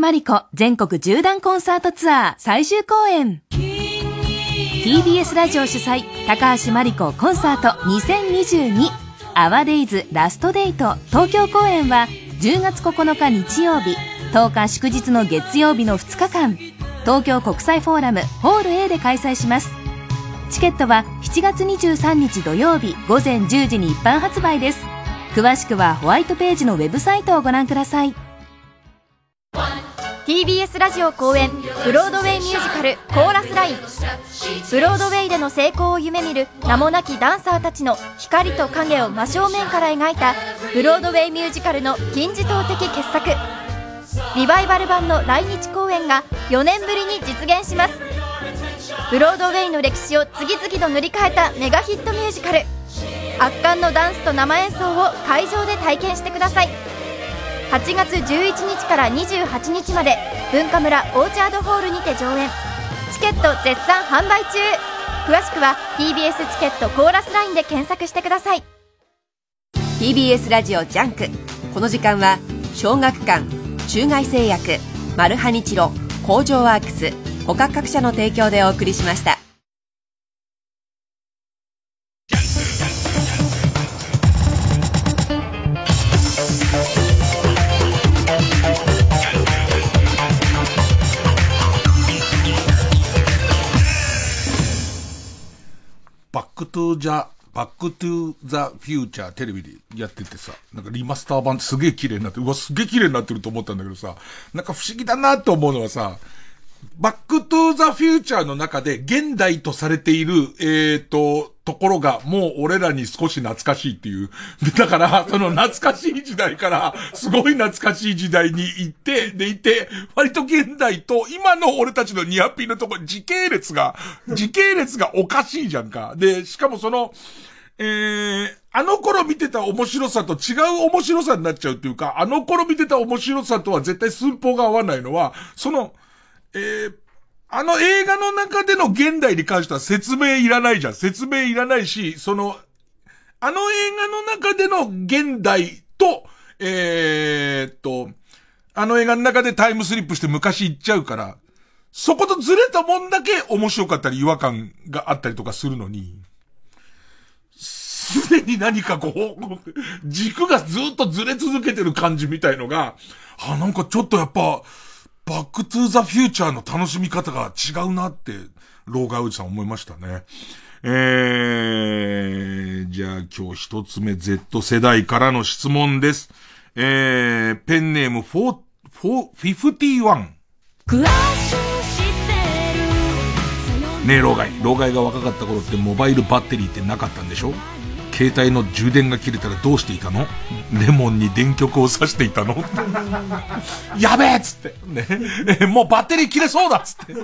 真理子全国縦断コンサートツアー最終公演。TBS ラジオ主催高橋真理子コンサート2022アワデイズラストデート東京公演は10月9日日曜日10日祝日の月曜日の2日間。東京国際フォーラムホール A で開催します。チケットは7月23日土曜日午前10時に一般発売です。詳しくはホワイトページのウェブサイトをご覧ください。TBS ラジオ公演ブロードウェイミュージカル「コーラスライン」ブロードウェイでの成功を夢見る名もなきダンサーたちの光と影を真正面から描いたブロードウェイミュージカルの金字塔的傑作。リバイバル版の来日公演が4年ぶりに実現します。ブロードウェイの歴史を次々と塗り替えたメガヒットミュージカル。圧巻のダンスと生演奏を会場で体験してください。8月11日から28日まで文化村オーチャードホールにて上演。チケット絶賛販売中。詳しくは TBS チケットコーラスラインで検索してください。TBS ラジオ JUNK。この時間は小学館中外製薬マルハニチロ工場ワークス他各社の提供でお送りしました。トゥーザ、バックトゥーザフューチャーテレビでやっててさ、なんかリマスター版すげえ綺麗になって、うわ、すげえ綺麗になってると思ったんだけどさ、なんか不思議だなと思うのはさ、バックトゥーザフューチャーの中で現代とされている、えーと、ところがもう俺らに少し懐かしいっていう。でだから、その懐かしい時代から、すごい懐かしい時代に行って、でいて、割と現代と今の俺たちのニアピンのところ、時系列が、時系列がおかしいじゃんか。で、しかもその、えー、あの頃見てた面白さと違う面白さになっちゃうっていうか、あの頃見てた面白さとは絶対寸法が合わないのは、その、えー、あの映画の中での現代に関しては説明いらないじゃん。説明いらないし、その、あの映画の中での現代と、えー、っと、あの映画の中でタイムスリップして昔行っちゃうから、そことずれたもんだけ面白かったり違和感があったりとかするのに、すでに何かこう、軸がずっとずれ続けてる感じみたいのが、あ、なんかちょっとやっぱ、バックトゥーザフューチャーの楽しみ方が違うなって、老害おじさん思いましたね。えー、じゃあ今日一つ目 Z 世代からの質問です。えー、ペンネーム4、4、51。ねえ、老害。老害が若かった頃ってモバイルバッテリーってなかったんでしょ？携帯の充電が切れたらどうしていたの？レモンに電極を刺していたの？やべえっつって。ね。もうバッテリー切れそうだっつって。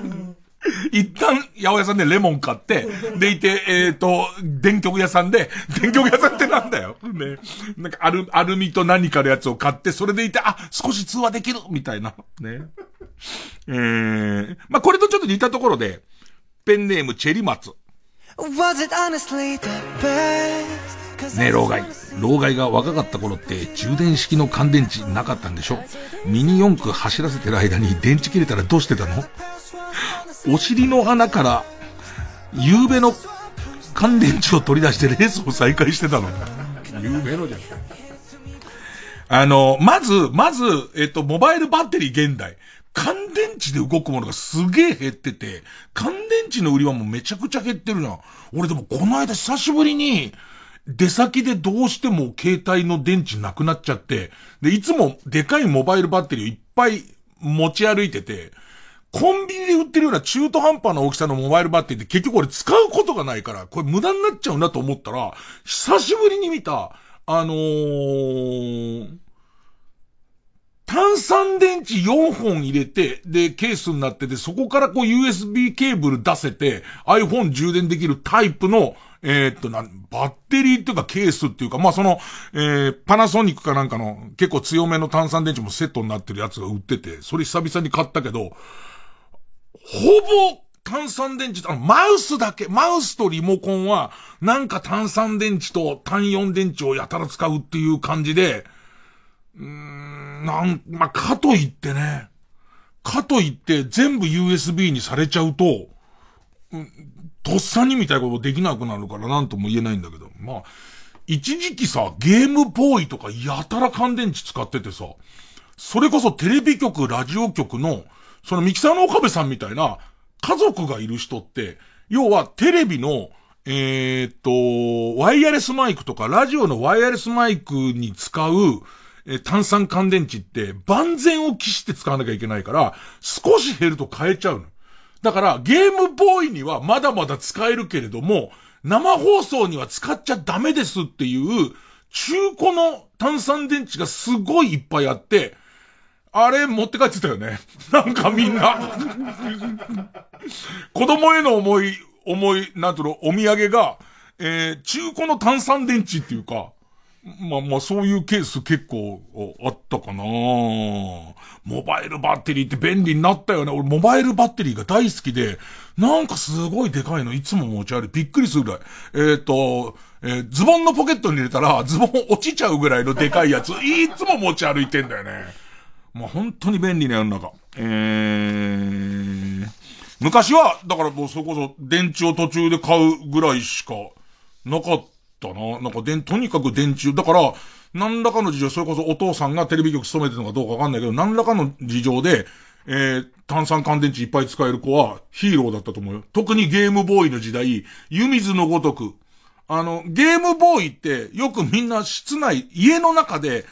一旦、八百屋さんでレモン買って、でいて、えっ、と、電極屋さんで、電極屋さんってなんだよ。ね。なんかアル、アルミと何かのやつを買って、それでいて、あ、少し通話できるみたいな。ね。えー、まあ、これとちょっと似たところで、ペンネームチェリマツ。ねえ、老害。老害が若かった頃って充電式の乾電池なかったんでしょ？ミニ四駆走らせてる間に電池切れたらどうしてたの？お尻の穴から、夕べの乾電池を取り出してレースを再開してたの。夕べのじゃん。あの、まず、まず、えっと、モバイルバッテリー現代。乾電池で動くものがすげえ減ってて、乾電池の売りはもめちゃくちゃ減ってるじゃん。俺でもこの間久しぶりに、出先でどうしても携帯の電池なくなっちゃって、で、いつもでかいモバイルバッテリーをいっぱい持ち歩いてて、コンビニで売ってるような中途半端な大きさのモバイルバッテリーって結局俺使うことがないから、これ無駄になっちゃうなと思ったら、久しぶりに見た、あのー、炭酸電池4本入れて、で、ケースになってて、そこからこう USB ケーブル出せて、iPhone 充電できるタイプの、えーっと、なん、バッテリーっていうかケースっていうか、まあ、その、えー、パナソニックかなんかの結構強めの炭酸電池もセットになってるやつが売ってて、それ久々に買ったけど、ほぼ炭酸電池、あの、マウスだけ、マウスとリモコンは、なんか炭酸電池と単4電池をやたら使うっていう感じで、うーん、なん、まあ、かといってね、かといって全部 USB にされちゃうと、うんとっさにみたいなことできなくなるからなんとも言えないんだけど、まあ、一時期さ、ゲームボーイとかやたら乾電池使っててさ、それこそテレビ局、ラジオ局の、そのミキサーの岡部さんみたいな家族がいる人って、要はテレビの、えーっと、ワイヤレスマイクとか、ラジオのワイヤレスマイクに使う、えー炭酸乾電池って万全を期して使わなきゃいけないから、少し減ると変えちゃうの。だから、ゲームボーイにはまだまだ使えるけれども、生放送には使っちゃダメですっていう、中古の炭酸電池がすごいいっぱいあって、あれ持って帰ってたよね。なんかみんな。子供への思い、思い、なんとの、お土産が、えー、中古の炭酸電池っていうか、まあまあそういうケース結構あったかなモバイルバッテリーって便利になったよね。俺モバイルバッテリーが大好きで、なんかすごいでかいのいつも持ち歩いてびっくりするぐらい。えっ、と、えーズボンのポケットに入れたらズボン落ちちゃうぐらいのでかいやつ、いつも持ち歩いてんだよね。まあ本当に便利な世の中。えー、昔は、だからもうそれこそ電池を途中で買うぐらいしかなかったな。なんかでん、とにかく電池を、だから、何らかの事情、それこそお父さんがテレビ局勤めてるのかどうかわかんないけど、何らかの事情で、えー、炭酸乾電池いっぱい使える子はヒーローだったと思うよ。特にゲームボーイの時代、湯水のごとく。あの、ゲームボーイってよくみんな室内、家の中で、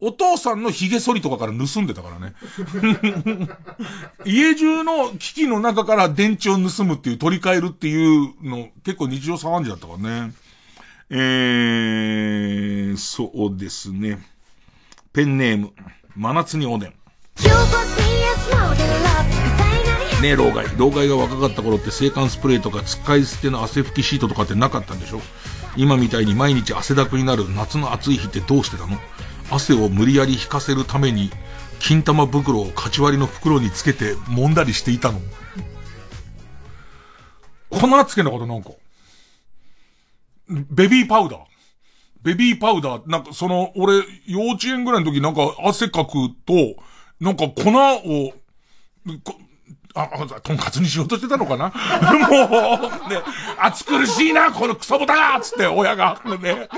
おお父さんの髭剃りとかから盗んでたからね。家中の機器の中から電池を盗むっていう、取り替えるっていうの、結構日常茶飯事だったからね。えー、そうですね。ペンネーム、真夏におでん。ねえ、老害。老害が若かった頃って制汗スプレーとか使い捨ての汗拭きシートとかってなかったんでしょ？今みたいに毎日汗だくになる夏の暑い日ってどうしてたの？汗を無理やり引かせるために、金玉袋をカチ割りの袋につけて揉んだりしていたの？粉つけなかったなんか。ベビーパウダー。ベビーパウダー。なんかその、俺、幼稚園ぐらいの時なんか汗かくと、なんか粉を、あ、あ、とんかつにしようとしてたのかな？もう、ね、暑苦しいな、このクソボタがつって、親が、ね。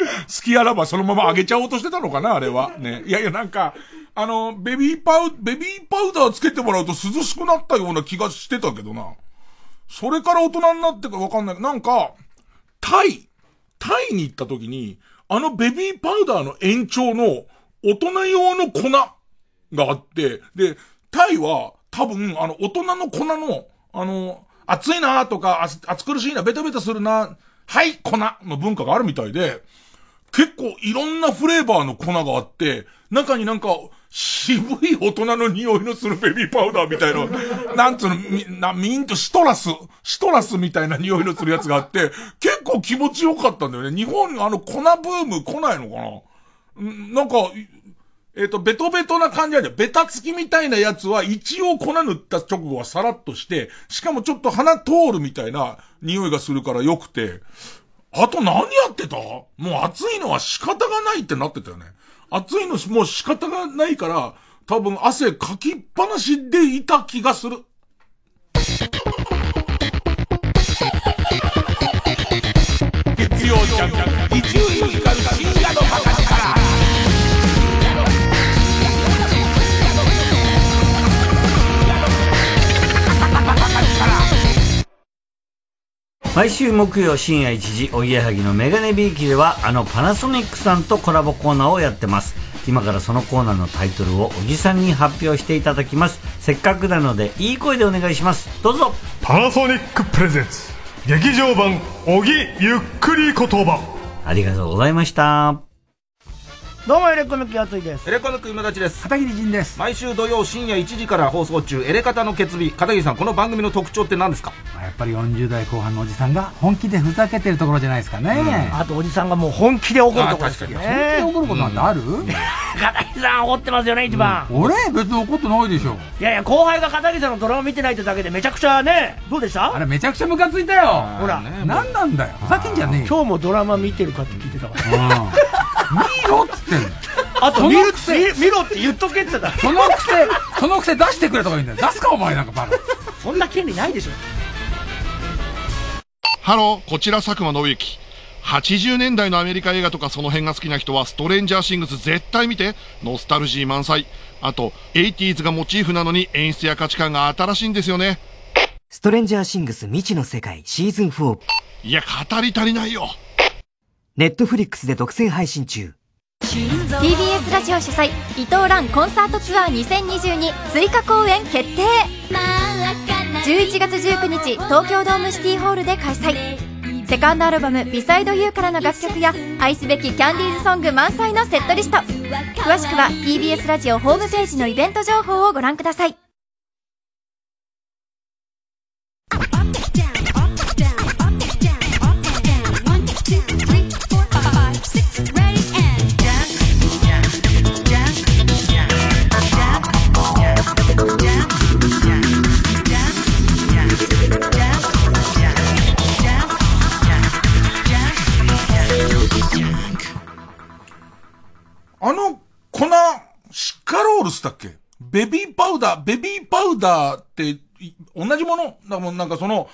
好きあらばそのままあげちゃおうとしてたのかなあれは。ね。いやいや、なんか、あの、ベビーパウ、ベビーパウダーつけてもらうと涼しくなったような気がしてたけどな。それから大人になってかわかんない、なんか、タイ、タイに行った時に、あのベビーパウダーの延長の大人用の粉があって、で、タイは多分、あの、大人の粉の、あの、暑いなとか、暑苦しいな、ベタベタするな、はい、粉の文化があるみたいで、結構いろんなフレーバーの粉があって、中になんか、渋い大人の匂いのするベビーパウダーみたいな、なんつうの、み、な、ミント、シトラス、シトラスみたいな匂いのするやつがあって、結構気持ちよかったんだよね。日本あの粉ブーム来ないのかな？んなんか、えっ、ー、と、ベトベトな感じで、ベタつきみたいなやつは一応粉塗った直後はさらっとして、しかもちょっと鼻通るみたいな匂いがするから良くて、あと何やってた？もう暑いのは仕方がないってなってたよね。暑いのもう仕方がないから、多分汗かきっぱなしでいた気がする。月曜ジャン伊集院光深夜の博士か毎週木曜深夜1時おぎやはぎのメガネビーキではあのパナソニックさんとコラボコーナーをやってます。今からそのコーナーのタイトルを小木さんに発表していただきます。せっかくなのでいい声でお願いします。どうぞ。パナソニックプレゼンツ劇場版小木ゆっくり言葉。ありがとうございましたどうもエレコミックやついです。エレコミック今立ちです。片桐仁です。毎週土曜深夜1時から放送中エレカタの決日片桐さんこの番組の特徴って何ですか、まあ、やっぱり40代後半のおじさんが本気でふざけてるところじゃないですかね、うん、あとおじさんがもう本気で怒るところですよね。本気で怒ることなんてある、うん、片桐さん怒ってますよね一番、うん、俺別に怒ってないでしょ。いやいや後輩が片桐さんのドラマ見てないってだけでめちゃくちゃねどうでした？あれめちゃくちゃムカついたよ。ほら、ね、何なんだよ。ふざけんじゃねえ今日もドラマ見てるかって聞いてたから見ろっつってんの。あと見る見見ろって言っとけってた。そのくせそのくせ出してくれとか言うんだよ。出すかお前なんかバカそんな権利ないでしょ。ハローこちら佐久間宣行80年代のアメリカ映画とかその辺が好きな人はストレンジャーシングス絶対見て。ノスタルジー満載。あと 80s がモチーフなのに演出や価値観が新しいんですよね。ストレンジャーシングス未知の世界シーズン4いや語り足りないよ。ネットフリックスで独占配信中 TBS ラジオ主催伊藤蘭コンサートツアー2022追加公演決定。11月19日東京ドームシティホールで開催。セカンドアルバム「ビサイドユーからの楽曲や愛すべきキャンディーズソング満載のセットリスト。詳しくは TBS ラジオホームページのイベント情報をご覧ください。あの粉、シッカロールスだっけ？ベビーパウダー、ベビーパウダーって、同じもの？だもんなんかその、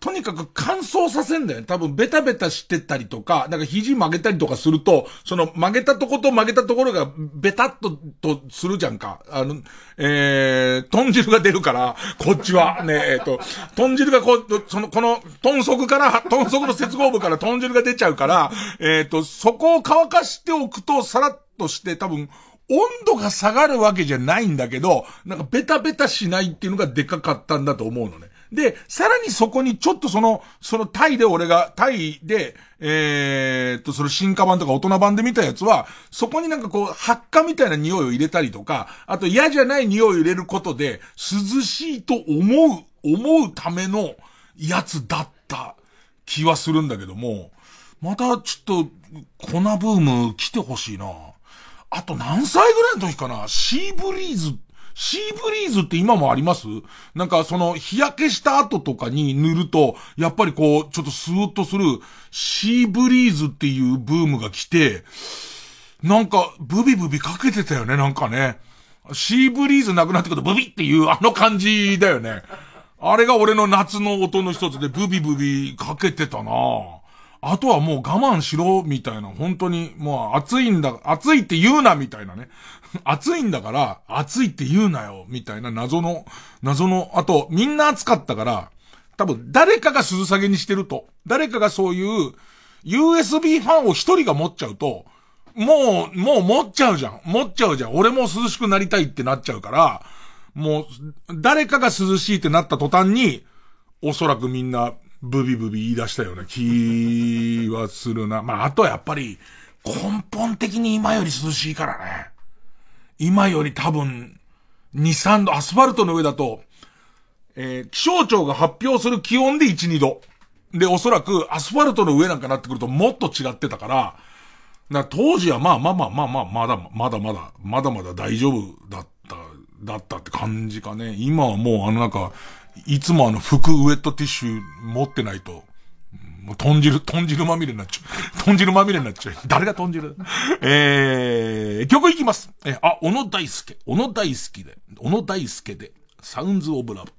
とにかく乾燥させんだよ。多分ベタベタしてたりとか、なんか肘曲げたりとかすると、その曲げたとこと曲げたところがベタっと、とするじゃんか。あの、えー、豚汁が出るから、こっちは、ね、えっ、ー、と、豚汁がこう、その、この、豚足から、豚足の接合部から豚汁が出ちゃうから、えっ、ー、と、そこを乾かしておくと、さらっとして多分、温度が下がるわけじゃないんだけど、なんかベタベタしないっていうのがでかかったんだと思うのね。で、さらにそこにちょっとその、そのタイで俺が、タイで、えー、っと、その進化版とか大人版で見たやつは、そこになんかこう、発火みたいな匂いを入れたりとか、あと嫌じゃない匂いを入れることで、涼しいと思う、思うためのやつだった気はするんだけども、またちょっと、粉ブーム来てほしいな。あと何歳ぐらいの時かな？シーブリーズシーブリーズって今もあります？なんかその日焼けした後とかに塗ると、やっぱりこう、ちょっとスーッとするシーブリーズっていうブームが来て、なんかブビブビかけてたよね、なんかね。シーブリーズなくなってくるとブビっていうあの感じだよね。あれが俺の夏の音の一つでブビブビかけてたなあとはもう我慢しろ、みたいな、本当に、もう暑いんだ、暑いって言うな、みたいなね。暑いんだから、暑いって言うなよ、みたいな謎の、謎の、あと、みんな暑かったから、多分誰かが涼下げにしてると、誰かがそういう、USB ファンを一人が持っちゃうと、もう、もう持っちゃうじゃん。持っちゃうじゃん。俺も涼しくなりたいってなっちゃうから、もう、誰かが涼しいってなった途端に、おそらくみんな、ブビブビ言い出したような気はするな。まあ、あとはやっぱり、根本的に今より涼しいからね。今より多分、2、3度、アスファルトの上だと、えー、気象庁が発表する気温で1、2度。で、おそらくアスファルトの上なんかなってくるともっと違ってたから、だ当時はまあまあまあまあまあ、まだまだまだ、まだまだ大丈夫だった、だったって感じかね。今はもうあのなんか、いつもあの服ウェットティッシュ持ってないと、もう豚汁、豚汁まみれになっちゃう。豚汁まみれになっちゃう。誰が豚汁？えー、曲いきます。え、あ、小野大輔。小野大輔で、小野大輔で、サウンズオブラブ。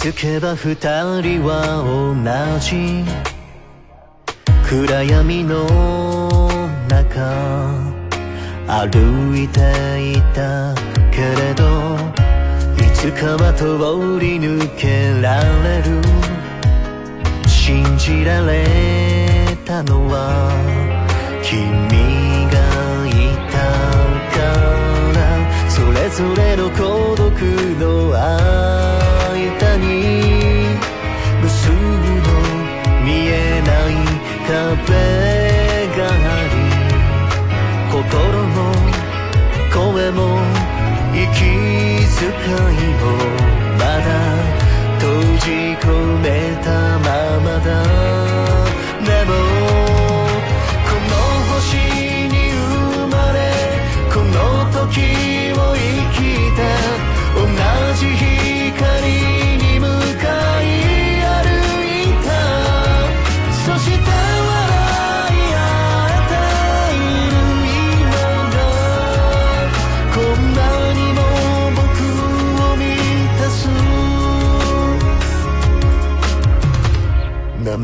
づけば二人は同じ暗闇の中歩いていたけれどいつかは通り抜けられる信じられたのは君がいたからそれぞれの孤独の間壁があり心も声も息遣いもまだ閉じ込めたままだ。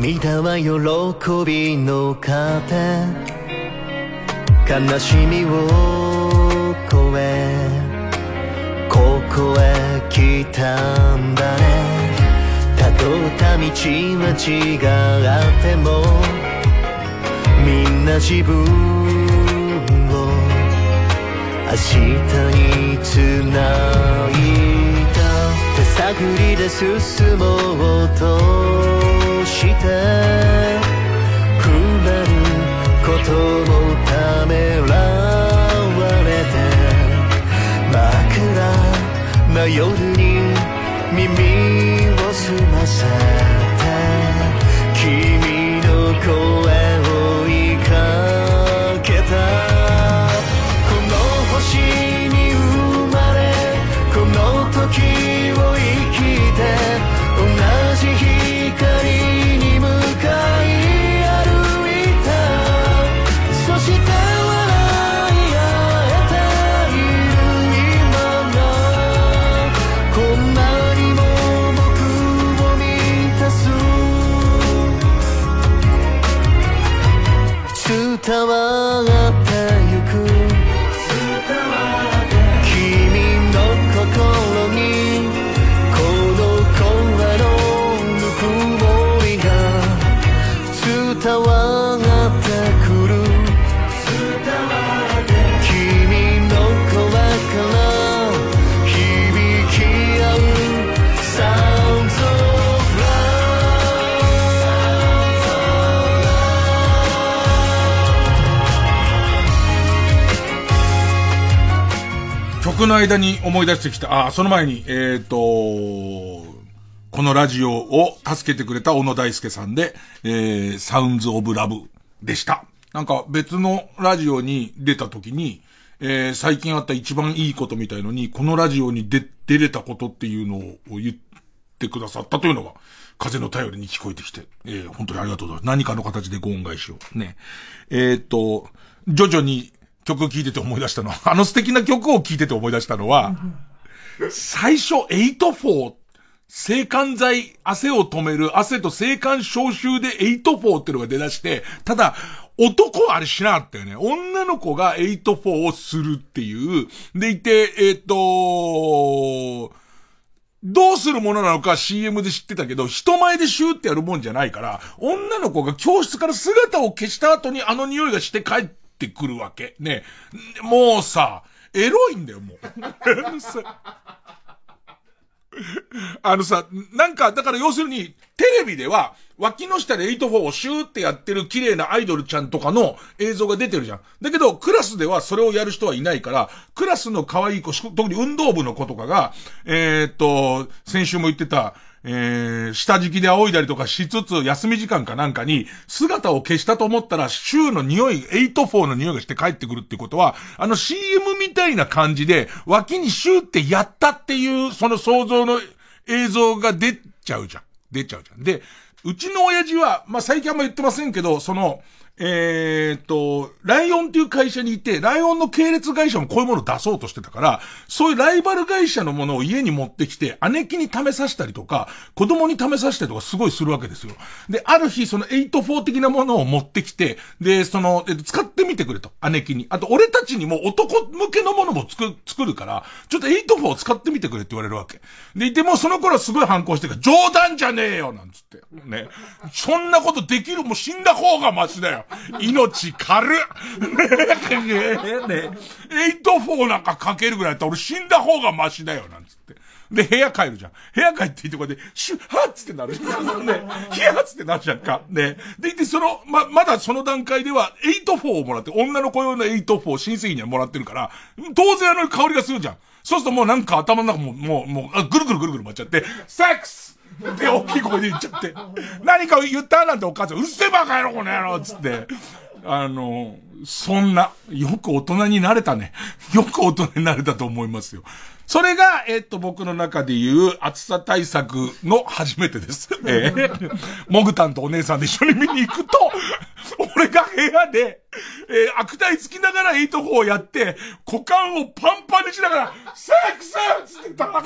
涙は喜びの糧。悲しみを越えここへ来たんだね。たどった道は違ってもみんな自分を明日につないだ。手探りで進もうと。して触れることもためらわれて真っ暗な夜に耳を澄ませて君の声曲の間に思い出してきた、あ、その前に、えっ、と、このラジオを助けてくれた小野大輔さんで、えー、サウンズオブラブでした。なんか別のラジオに出た時に、えー、最近あった一番いいことみたいのに、このラジオに出、出れたことっていうのを言ってくださったというのが、風の頼りに聞こえてきて、えー、本当にありがとうございます。何かの形でご恩返しを。ね。えっ、と、徐々に曲聴いてて思い出したのは、あの素敵な曲を聴いてて思い出したのは、最初84、制汗剤、汗を止める、汗と制汗消臭で84ってのが出だして、ただ、男はあれしなかったよね。女の子が8-4をするっていう。でいて、えっ、とどうするものなのか CM で知ってたけど、人前でシューってやるもんじゃないから、女の子が教室から姿を消した後にあの匂いがして帰ってってくるわけ。ね。もうさ、エロいんだよ、もう。あのさ、なんか、だから要するに、テレビでは、脇の下で84をシューってやってる綺麗なアイドルちゃんとかの映像が出てるじゃん。だけど、クラスではそれをやる人はいないから、クラスの可愛い子、特に運動部の子とかが、えー、っと、先週も言ってた、えー、下敷きで仰いだりとかしつつ、休み時間かなんかに、姿を消したと思ったら、シューの匂い、84の匂いがして帰ってくるってことは、あの CM みたいな感じで、脇にシューってやったっていう、その想像の映像が出ちゃうじゃん。出ちゃうじゃん。で、うちの親父は、まあ、最近あんま言ってませんけど、その、えー、っと、ライオンっていう会社にいて、ライオンの系列会社もこういうものを出そうとしてたから、そういうライバル会社のものを家に持ってきて、姉貴に試させたりとか、子供に試させたりとかすごいするわけですよ。で、ある日、その84的なものを持ってきて、で、その、使ってみてくれと、姉貴に。あと、俺たちにも男向けのものも作作るから、ちょっと84を使ってみてくれって言われるわけ。で、でもその頃はすごい反抗してるから、冗談じゃねえよなんつって。ね。そんなことできる、も死んだ方がマシだよ。命軽っねね84なんかかけるぐらいだったら俺死んだ方がマシだよ、なんつって。で、部屋帰るじゃん。部屋帰っていいとこで、シュッ、はっつってなる。ね。ヒヤっつってなるじゃんか。ね。で、で、その、ま、まだその段階では、84をもらって、女の子用の84親戚にはもらってるから、当然あの香りがするじゃん。そうするともうなんか頭の中も、もう、もう、あぐるぐるぐるぐる回っちゃって、セックスで、大きい声で言っちゃって。何か言ったなんてお母さん、うっせえバカ野郎この野郎つって。あの、そんな、よく大人になれたね。よく大人になれたと思いますよ。それが、えっと、僕の中で言う暑さ対策の初めてです。えー、モグタンとお姉さんで一緒に見に行くと、俺が部屋で、えー、悪態つきながら8ーをやって、股間をパンパンにしながら、セックスつってた。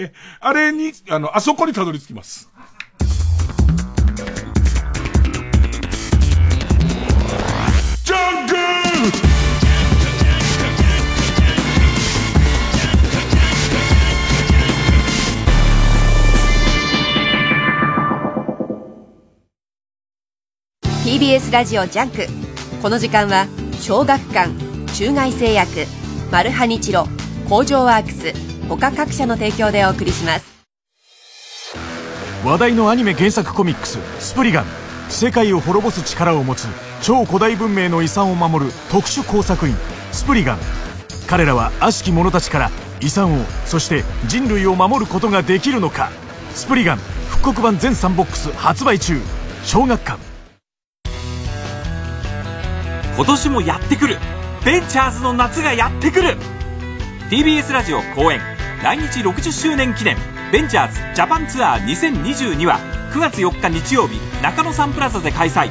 え、あれに、あの、あそこにたどり着きます。ジャンク TBS ラジオジャンクこの時間は小学館中外製薬マルハニチロ工場ワークス他各社の提供でお送りします。話題のアニメ原作コミックス「スプリガン」世界を滅ぼす力を持つ超古代文明の遺産を守る特殊工作員スプリガン。彼らは悪しき者たちから遺産をそして人類を守ることができるのか。スプリガン復刻版全3ボックス発売中。小学館。今年もやってくる。ベンチャーズの夏がやってくる。TBS ラジオ公演来日60周年記念ベンチャーズジャパンツアー2022は9月4日日曜日中野サンプラザで開催。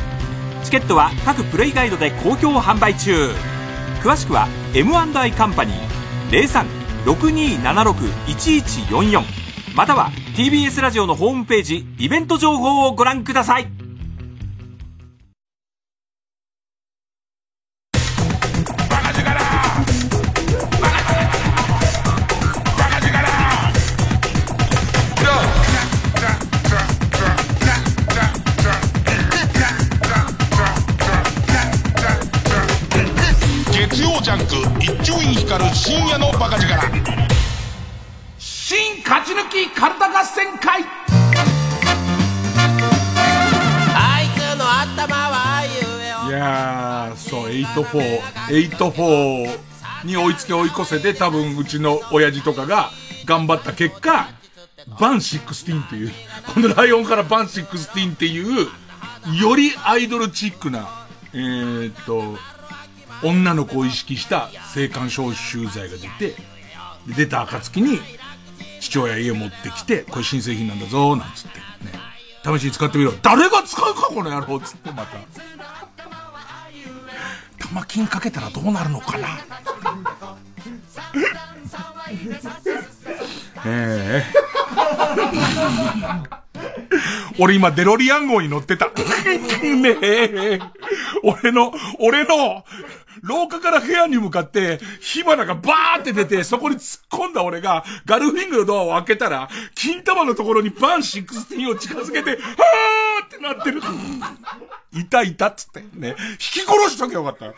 チケットは各プレイガイドで好評販売中。詳しくは M&I カンパニー0362761144または TBS ラジオのホームページイベント情報をご覧ください。4、8-4に追いつけ追い越せで、多分うちの親父とかが頑張った結果、バン16ンという、このライオンからバン16っていう、よりアイドルチックな、えー、っと、女の子を意識した性感消臭剤が出て、出た暁に、父親家持ってきて、これ新製品なんだぞ、なんつって、ね。試しに使ってみろ。誰が使うか、この野郎つって、また。玉金かけたらどうなるのかな ええ 俺今デロリアン号に乗ってた。ねえ。俺の、俺の、廊下から部屋に向かって、火花がバーって出て、そこに突っ込んだ俺が、ガルフィングのドアを開けたら、金玉のところにバン16を近づけて、はーってなってる。いたいたっつって。ね。引き殺しとけよかった。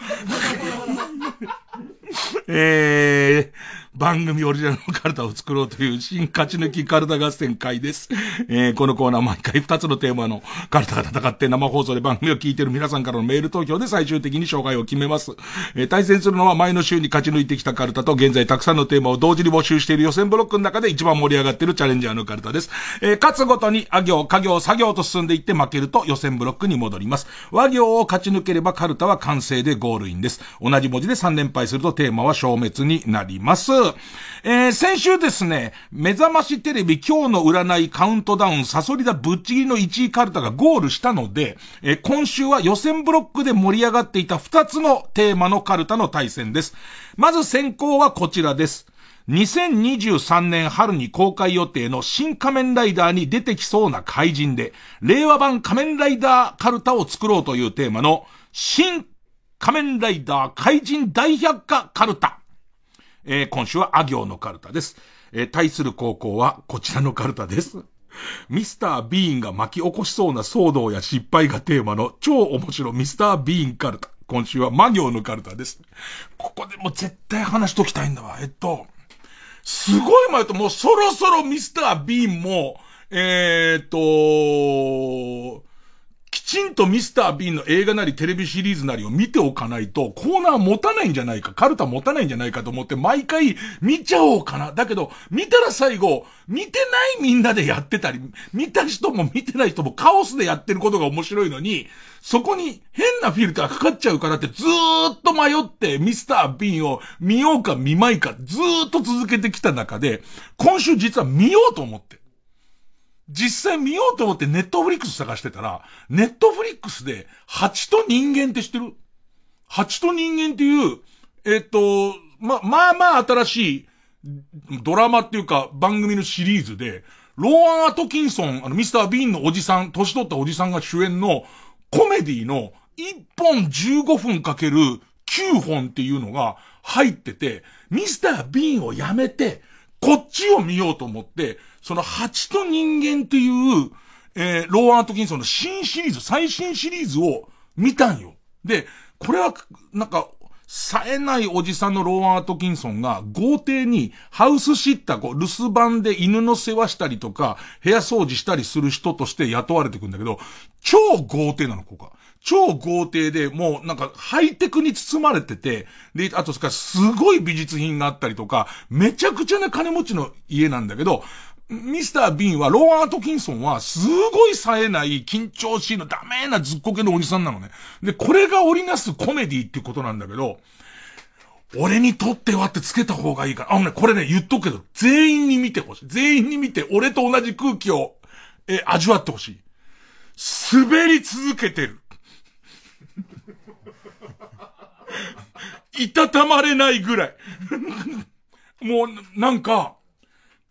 えー、番組オリジナルのカルタを作ろうという新勝ち抜きカルタ合戦会です。えー、このコーナー毎回2つのテーマのカルタが戦って生放送で番組を聞いている皆さんからのメール投票で最終的に紹介を決めます。えー、対戦するのは前の週に勝ち抜いてきたカルタと現在たくさんのテーマを同時に募集している予選ブロックの中で一番盛り上がっているチャレンジャーのカルタです。えー、勝つごとにあ行、家行、作業と進んでいって負けると予選ブロックに戻ります。和行を勝ち抜ければカルタは完成でゴールインです。同じ文字で3連敗するとテーマは消滅になります。えー、先週ですね、目覚ましテレビ今日の占いカウントダウンサソリダぶっちぎりの1位カルタがゴールしたので、えー、今週は予選ブロックで盛り上がっていた2つのテーマのカルタの対戦です。まず先行はこちらです。2023年春に公開予定の新仮面ライダーに出てきそうな怪人で、令和版仮面ライダーカルタを作ろうというテーマの、新仮面ライダー怪人大百科カルタ。えー、今週はあ行のカルタです。えー、対する高校はこちらのカルタです。ミスター・ビーンが巻き起こしそうな騒動や失敗がテーマの超面白ミスター・ビーンカルタ。今週は魔行のカルタです。ここでも絶対話しときたいんだわ。えっと、すごい前ともうそろそろミスター・ビーンも、えー、っと、ちんとミスター・ビーンの映画なりテレビシリーズなりを見ておかないと、コーナー持たないんじゃないか、カルタ持たないんじゃないかと思って、毎回見ちゃおうかな。だけど、見たら最後、見てないみんなでやってたり、見た人も見てない人もカオスでやってることが面白いのに、そこに変なフィルターかかっちゃうからってずーっと迷ってミスター・ビーンを見ようか見まいかずーっと続けてきた中で、今週実は見ようと思って。実際見ようと思ってネットフリックス探してたら、ネットフリックスで、蜂と人間って知ってる？蜂と人間っていう、えっと、ま、まあまあ新しいドラマっていうか番組のシリーズで、ローアン・アトキンソン、あの、ミスター・ビーンのおじさん、年取ったおじさんが主演のコメディの1本15分かける9本っていうのが入ってて、ミスター・ビーンをやめて、こっちを見ようと思って、その蜂と人間っていう、えー、ローアン・アトキンソンの新シリーズ、最新シリーズを見たんよ。で、これは、なんか、冴えないおじさんのローアン・アトキンソンが豪邸にハウスシッター、こう、留守番で犬の世話したりとか、部屋掃除したりする人として雇われてくんだけど、超豪邸なの、ここが。超豪邸で、もうなんかハイテクに包まれてて、で、あとすごい美術品があったりとか、めちゃくちゃな金持ちの家なんだけど、ミスター・ビーンは、ローアートキンソンは、すごい冴えない、緊張しいのダメなずっこけのおじさんなのね。で、これが織りなすコメディっていうことなんだけど、俺にとってはってつけた方がいいから。あのね、これね、言っとくけど、全員に見てほしい。全員に見て、俺と同じ空気を、え、味わってほしい。滑り続けてる。いたたまれないぐらい。もう、なんか、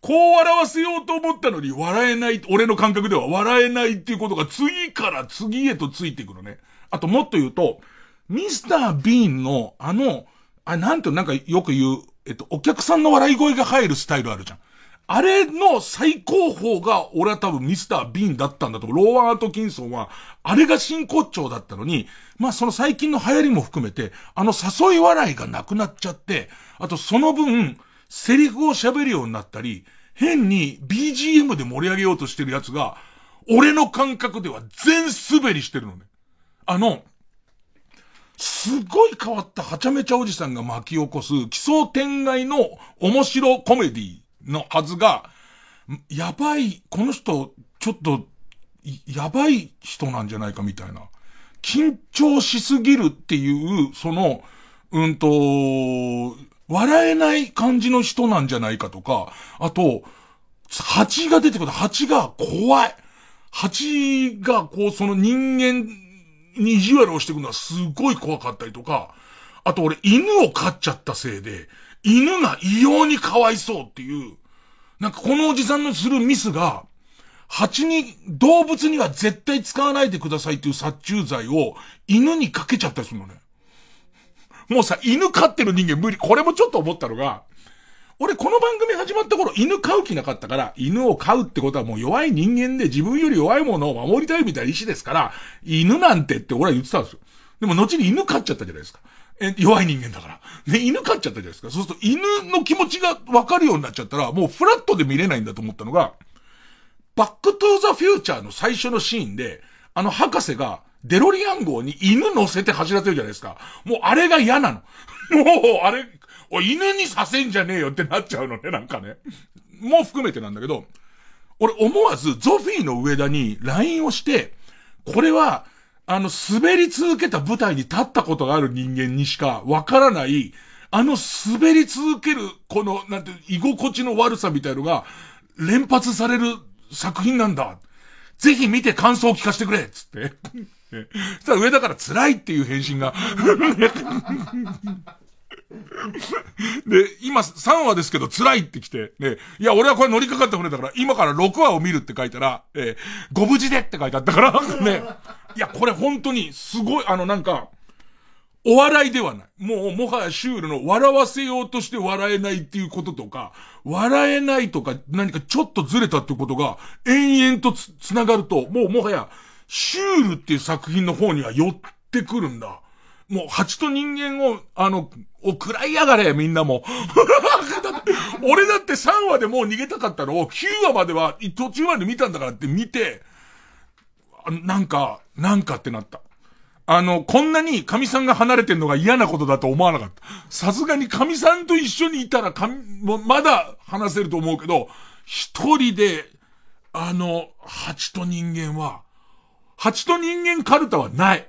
こう笑わせようと思ったのに笑えない、俺の感覚では笑えないっていうことが次から次へとついてくるね。あともっと言うと、ミスター・ビーンのあの、あ、なんとなんかよく言う、えっと、お客さんの笑い声が入るスタイルあるじゃん。あれの最高峰が、俺は多分ミスター・ビーンだったんだと。ローアート・キンソンは、あれが真骨頂だったのに、まあその最近の流行りも含めて、あの誘い笑いがなくなっちゃって、あとその分、セリフを喋るようになったり、変に BGM で盛り上げようとしてるやつが、俺の感覚では全滑りしてるのね。あの、すごい変わったはちゃめちゃおじさんが巻き起こす奇想天外の面白コメディのはずが、やばい、この人、ちょっと、やばい人なんじゃないかみたいな。緊張しすぎるっていう、その、うんと、笑えない感じの人なんじゃないかとか、あと、蜂が出てくる。蜂が怖い。蜂がこう、その人間に意地悪をしてくるのはすごい怖かったりとか、あと俺犬を飼っちゃったせいで、犬が異様にかわいそうっていう、なんかこのおじさんのするミスが、蜂に、動物には絶対使わないでくださいっていう殺虫剤を犬にかけちゃったりするのね。もうさ、犬飼ってる人間無理。これもちょっと思ったのが、俺この番組始まった頃犬飼う気なかったから、犬を飼うってことはもう弱い人間で自分より弱いものを守りたいみたいな意志ですから、犬なんてって俺は言ってたんですよ。でも後に犬飼っちゃったじゃないですか。え、弱い人間だから。ね、犬飼っちゃったじゃないですか。そうすると犬の気持ちがわかるようになっちゃったら、もうフラットで見れないんだと思ったのが、バックトゥーザフューチャーの最初のシーンで、あの博士がデロリアン号に犬乗せて走らせるじゃないですか。もうあれが嫌なの。もう、あれ、お犬にさせんじゃねえよってなっちゃうのね、なんかね。もう含めてなんだけど、俺思わずゾフィーの上田に LINE をして、これは、あの、滑り続けた舞台に立ったことがある人間にしかわからない、あの滑り続ける、この、なんて、居心地の悪さみたいのが、連発される作品なんだ。ぜひ見て感想を聞かせてくれつって。そしたら上だから辛いっていう返信が。で、今3話ですけど辛いって来て、ね、いや、俺はこれ乗りかかった船だから、今から6話を見るって書いたら、えー、ご無事でって書いてあったから、ね。いや、これ本当に、すごい、あのなんか、お笑いではない。もう、もはやシュールの笑わせようとして笑えないっていうこととか、笑えないとか何かちょっとずれたってことが、延々とつ、つながると、もうもはや、シュールっていう作品の方には寄ってくるんだ。もう、蜂と人間を、あの、お、食らいやがれ、みんなも。俺だって3話でもう逃げたかったのを、9話までは、途中まで見たんだからって見て、なんか、なんかってなった。あの、こんなに神さんが離れてんのが嫌なことだと思わなかった。さすがに神さんと一緒にいたら神、まだ話せると思うけど、一人で、あの、蜂と人間は、蜂と人間カルタはない。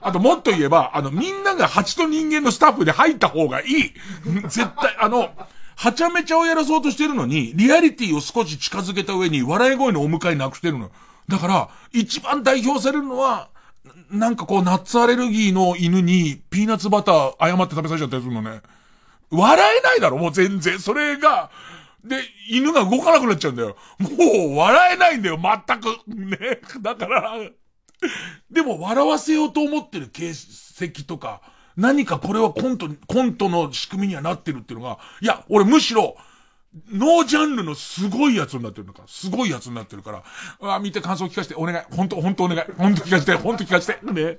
あともっと言えば、あの、みんなが蜂と人間のスタッフで入った方がいい。絶対、あの、はちゃめちゃをやらそうとしてるのに、リアリティを少し近づけた上に笑い声のお迎えなくしてるの。だから、一番代表されるのは、なんかこう、ナッツアレルギーの犬に、ピーナッツバター誤って食べさせちゃったりするのね。笑えないだろ、もう全然。それが、で、犬が動かなくなっちゃうんだよ。もう、笑えないんだよ、全く。ね。だから、でも笑わせようと思ってる形跡とか、何かこれはコント、コントの仕組みにはなってるっていうのが、いや、俺むしろ、ノージャンルのすごいやつになってるのか。すごいやつになってるから。あ、見て感想聞かせて。お願い。ほんと、ほんとお願い。ほんと聞かせて。ほんと聞かせて。ね。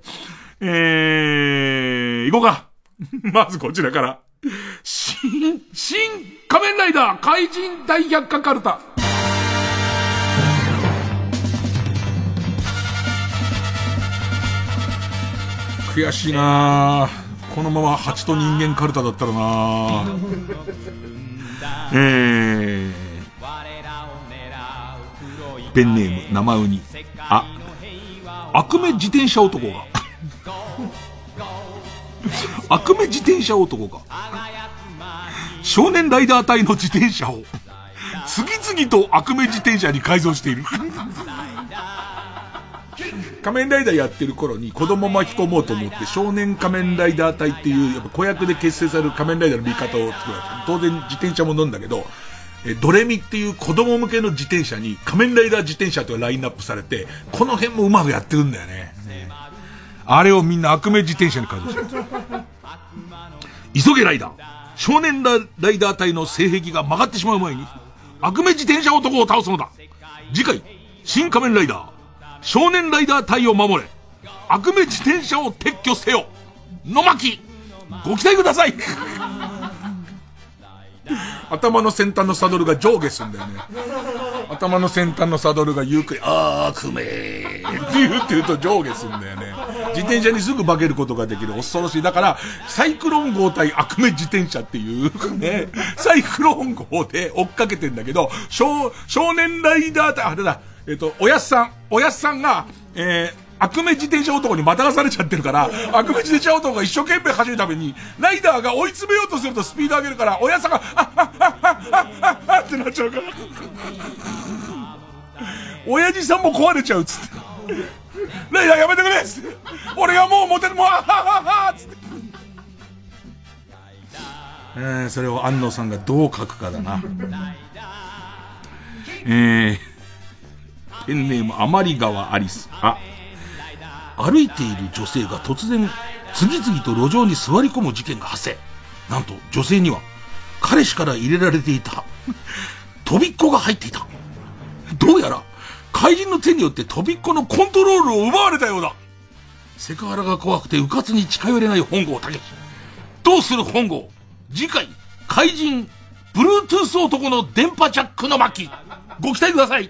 えー、行こうか。まずこちらから。新、新仮面ライダー怪人大百科カルタ。悔しいなこのまま蜂と人間カルタだったらなえー、ペンネーム生ウニ。あ、悪目自転車男が。悪目自転車男が。少年ライダー隊の自転車を、次々と悪目自転車に改造している。仮面ライダーやってる頃に子供巻き込もうと思って少年仮面ライダー隊っていうやっぱ子役で結成される仮面ライダーの見方を作る当然自転車も乗るんだけど、え、ドレミっていう子供向けの自転車に仮面ライダー自転車とラインナップされて、この辺もうまくやってるんだよね。あれをみんな悪名自転車に改造してる。急げライダー。少年ライダー隊の性癖が曲がってしまう前に、悪名自転車男を倒すのだ。次回、新仮面ライダー。少年ライダー隊を守れ。悪名自転車を撤去せよ。野巻。ご期待ください。頭の先端のサドルが上下すんだよね。頭の先端のサドルがゆっくり、あー、くめーって言うって言うと上下すんだよね。自転車にすぐ化けることができる恐ろしい。だから、サイクロン号対悪名自転車っていうね、サイクロン号で追っかけてんだけど、少、少年ライダー隊、あれだ、えっ、と、おやすさん、おやすさんが、えー、悪名自転車男にまたがされちゃってるから、悪名自転車男が一生懸命走るために、ライダーが追い詰めようとするとスピード上げるから、おやさんが、あっ、あっ、あっ、あっ、あっ、ってなっちゃうから。親父さんも壊れちゃうっつって。ライダーやめてくれっつって。俺がもうモテる、もう、あはははつって。えー、それを安野さんがどう書くかだな。えー、ペンネームアマリ川アリス。あ、歩いている女性が突然、次々と路上に座り込む事件が発生。なんと、女性には、彼氏から入れられていた、飛びっこが入っていた。どうやら、怪人の手によって飛びっこのコントロールを奪われたようだ。セクハラが怖くて迂闊に近寄れない本郷武史。どうする本郷次回、怪人、ブルートゥース男の電波ジャックの巻。ご期待ください。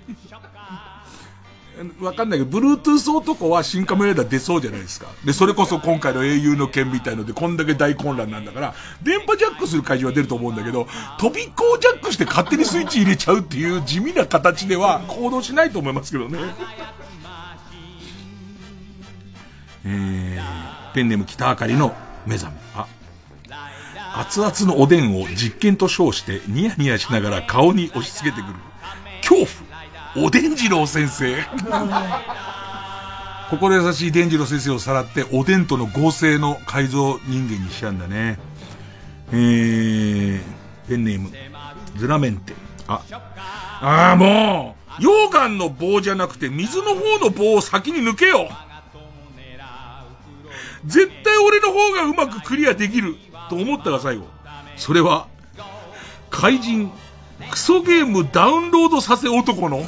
わかんないけど、ブルートゥース男は新カメライダー出そうじゃないですか。で、それこそ今回の英雄の剣みたいので、こんだけ大混乱なんだから、電波ジャックする怪人は出ると思うんだけど、飛び子をジャックして勝手にスイッチ入れちゃうっていう地味な形では行動しないと思いますけどね。えー、ペンネーム北あかりの目覚め。あ、熱々のおでんを実験と称してニヤニヤしながら顔に押し付けてくる。恐怖おでん次郎先生心優しい伝次郎先生をさらって、おでんとの合成の改造人間にしちゃうんだね。えー、ペンネーム、ズラメンテ。あ、ああ、もう、溶岩の棒じゃなくて水の方の棒を先に抜けよ絶対俺の方がうまくクリアできると思ったが最後。それは、怪人、クソゲームダウンロードさせ男の？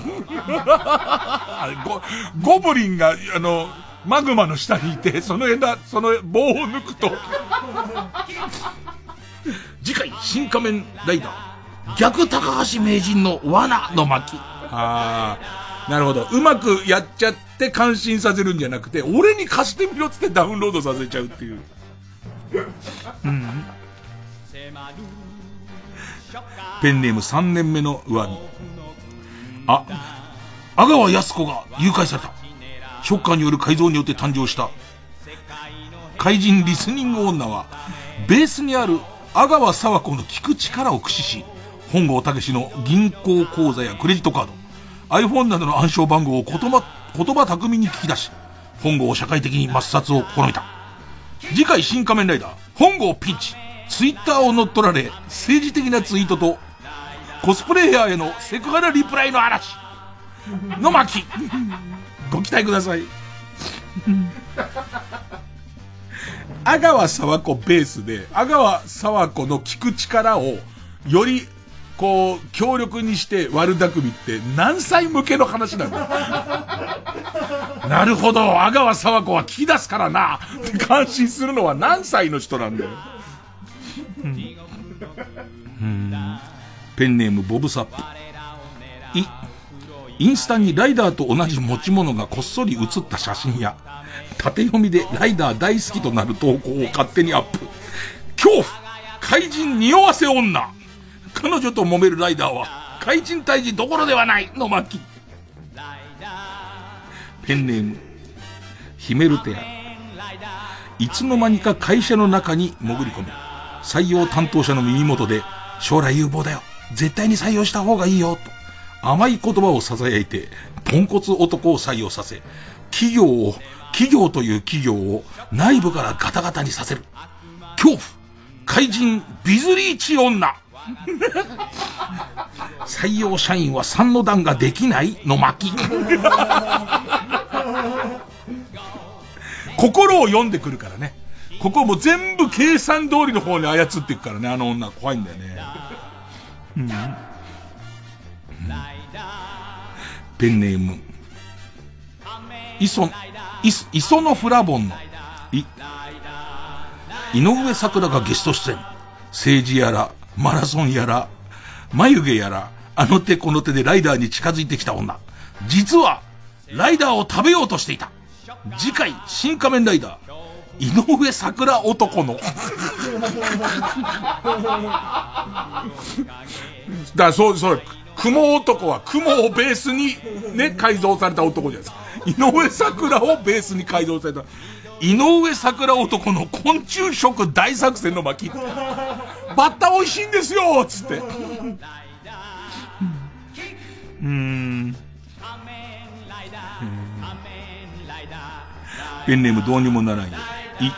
ゴ、ゴブリンが、あの、マグマの下にいて、その枝、その棒を抜くと 次回、新仮面ライダー、逆高橋名人の罠の巻。ああ、なるほど。うまくやっちゃって感心させるんじゃなくて、俺に貸してみろっつってダウンロードさせちゃうっていう。うん。ペンネーム3年目の上着。あ、阿川康子が誘拐された。ショッカーによる改造によって誕生した。怪人リスニング女は、ベースにある阿川沢子の聞く力を駆使し、本郷武の銀行口座やクレジットカード、iPhone などの暗証番号を言葉、言葉巧みに聞き出し、本郷を社会的に抹殺を試みた。次回新仮面ライダー、本郷ピンチ。ツイッターを乗っ取られ、政治的なツイートと、コスプレイヤーへのセクハラリプライの嵐。の巻。ご期待ください。阿川沢子ベースで、阿川沢子の聞く力を、より、こう、強力にして悪巧みって何歳向けの話なんだなるほど、阿川沢子は聞き出すからな。って感心するのは何歳の人なんだよ。うん。ペンネームボブサップ。い、インスタにライダーと同じ持ち物がこっそり写った写真や、縦読みでライダー大好きとなる投稿を勝手にアップ。恐怖怪人匂わせ女彼女と揉めるライダーは、怪人退治どころではないの巻。ペンネーム、ヒメルテア。いつの間にか会社の中に潜り込み、採用担当者の耳元で、将来有望だよ。絶対に採用した方がいいよ。と、甘い言葉を囁いて、ポンコツ男を採用させ、企業を、企業という企業を内部からガタガタにさせる。恐怖怪人ビズリーチ女 採用社員は三の段ができないの巻。心を読んでくるからね。ここも全部計算通りの方に操っていくからね、あの女。怖いんだよね。ペンネーム。磯、磯、磯のフラボンの、い、井上桜がゲスト出演。政治やら、マラソンやら、眉毛やら、あの手この手でライダーに近づいてきた女。実は、ライダーを食べようとしていた。次回、新仮面ライダー、井上桜男の。だそう、そう、雲男は雲をベースにね、改造された男じゃないですか。井上桜をベースに改造された。井上桜男の昆虫食大作戦の巻。バッタ美味しいんですよっつって。うん。ペンネームどうにもならんよ。い、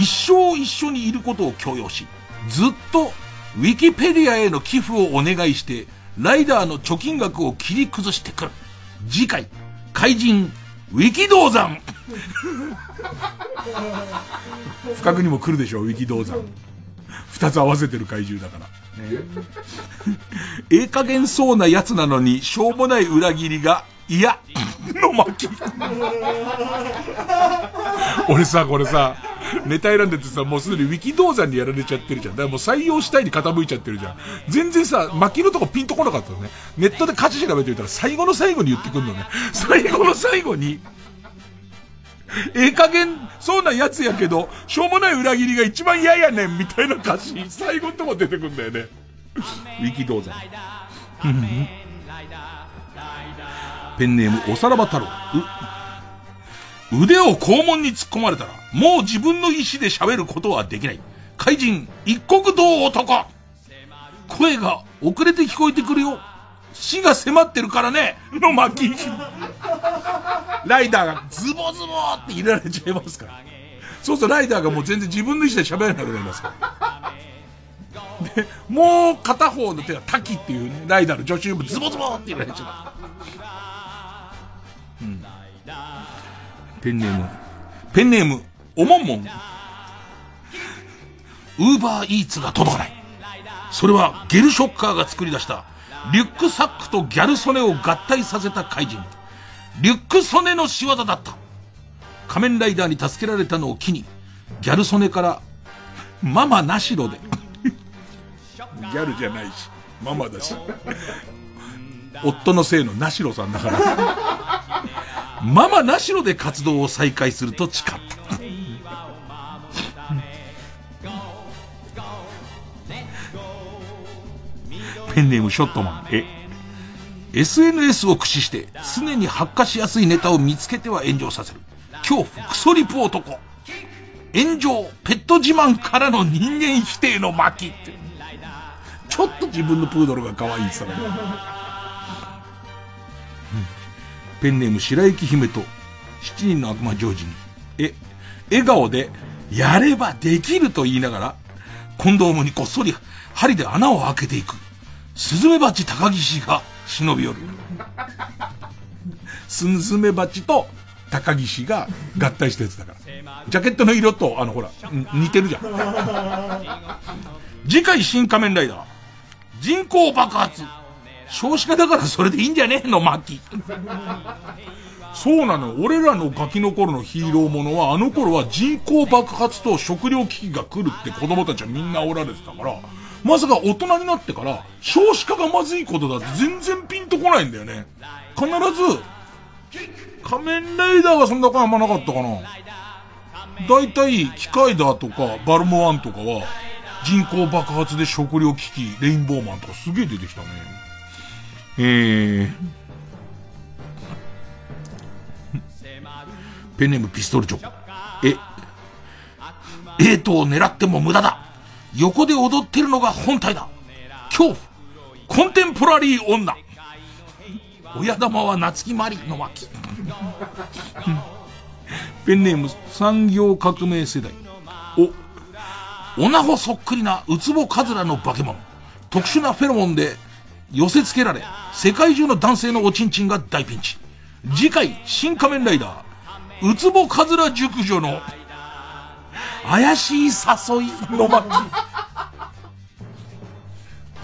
一生一緒にいることを強要し、ずっとウィキペディアへの寄付をお願いして、ライダーの貯金額を切り崩してくる。次回、怪人、ウィキ銅山 不覚にも来るでしょう、ウィキ銅山。二つ合わせてる怪獣だから。ね、ええ加減そうなやつなのに、しょうもない裏切りが、いや、の巻。俺さ、これさ、ネタ選んでてさ、もうすでにウィキ銅山にやられちゃってるじゃん。だからもう採用したいに傾いちゃってるじゃん。全然さ、巻きのとこピンとこなかったのね。ネットで価値調べてみたら最後の最後に言ってくんのね。最後の最後に、ええ加減、そうなやつやけど、しょうもない裏切りが一番嫌やねん、みたいな歌詞、最後のとこ出てくんだよね。ウィキ銅山。ペンネーム、おさらば太郎。腕を肛門に突っ込まれたら、もう自分の意志で喋ることはできない。怪人、一国道男声が遅れて聞こえてくるよ。死が迫ってるからね、の巻。ライダーがズボズボって入れられちゃいますから。そうするとライダーがもう全然自分の意思で喋れなくなりますから。で、もう片方の手は滝っていうね、ライダーの助手もズボズボって入れられちゃう。うん。ペンネーム。ペンネーム、おもんもん。ウーバーイーツが届かない。それはゲルショッカーが作り出したリュックサックとギャル曽根を合体させた怪人。リュック曽根の仕業だった。仮面ライダーに助けられたのを機に、ギャル曽根から、ママなしろで。ギャルじゃないし、ママだし。夫のせいのなしろさんだから。ママなしろで活動を再開すると誓った。ペンネームショットマン。え SNS を駆使して常に発火しやすいネタを見つけては炎上させる。恐怖クソリプ男。炎上、ペット自慢からの人間否定の巻って。ちょっと自分のプードルが可愛いって言ったら、ペンネーム白雪姫と七人の悪魔ジョージに、え、笑顔で、やればできると言いながら、コンドームにこっそり針で穴を開けていく。スズメバチ高岸が忍び寄る。スズメバチと高岸が合体したやつだから。ジャケットの色と、あのほら、似てるじゃん。次回新仮面ライダー。人口爆発。少子化だからそれでいいんじゃねえの、巻。そうなの。俺らのガキの頃のヒーローものは、あの頃は人口爆発と食糧危機が来るって子供たちはみんなおられてたから、まさか大人になってから、少子化がまずいことだって全然ピンとこないんだよね。必ず、仮面ライダーはそんな感あんまなかったかな。だいたい、機械だとか、バルモワンとかは、人口爆発で食糧危機、レインボーマンとかすげえ出てきたね。えー、ペンネームピストルチョ。え、エイトを狙っても無駄だ。横で踊ってるのが本体だ。恐怖。コンテンポラリー女。親玉は夏木マリの巻 ペンネーム産業革命世代。おオナホそっくりなウツボカズラの化け物。特殊なフェロモンで寄せ付けられ世界中の男性のおちんちんが大ピンチ次回新仮面ライダーウツボカズラ熟女の怪しい誘いの巻。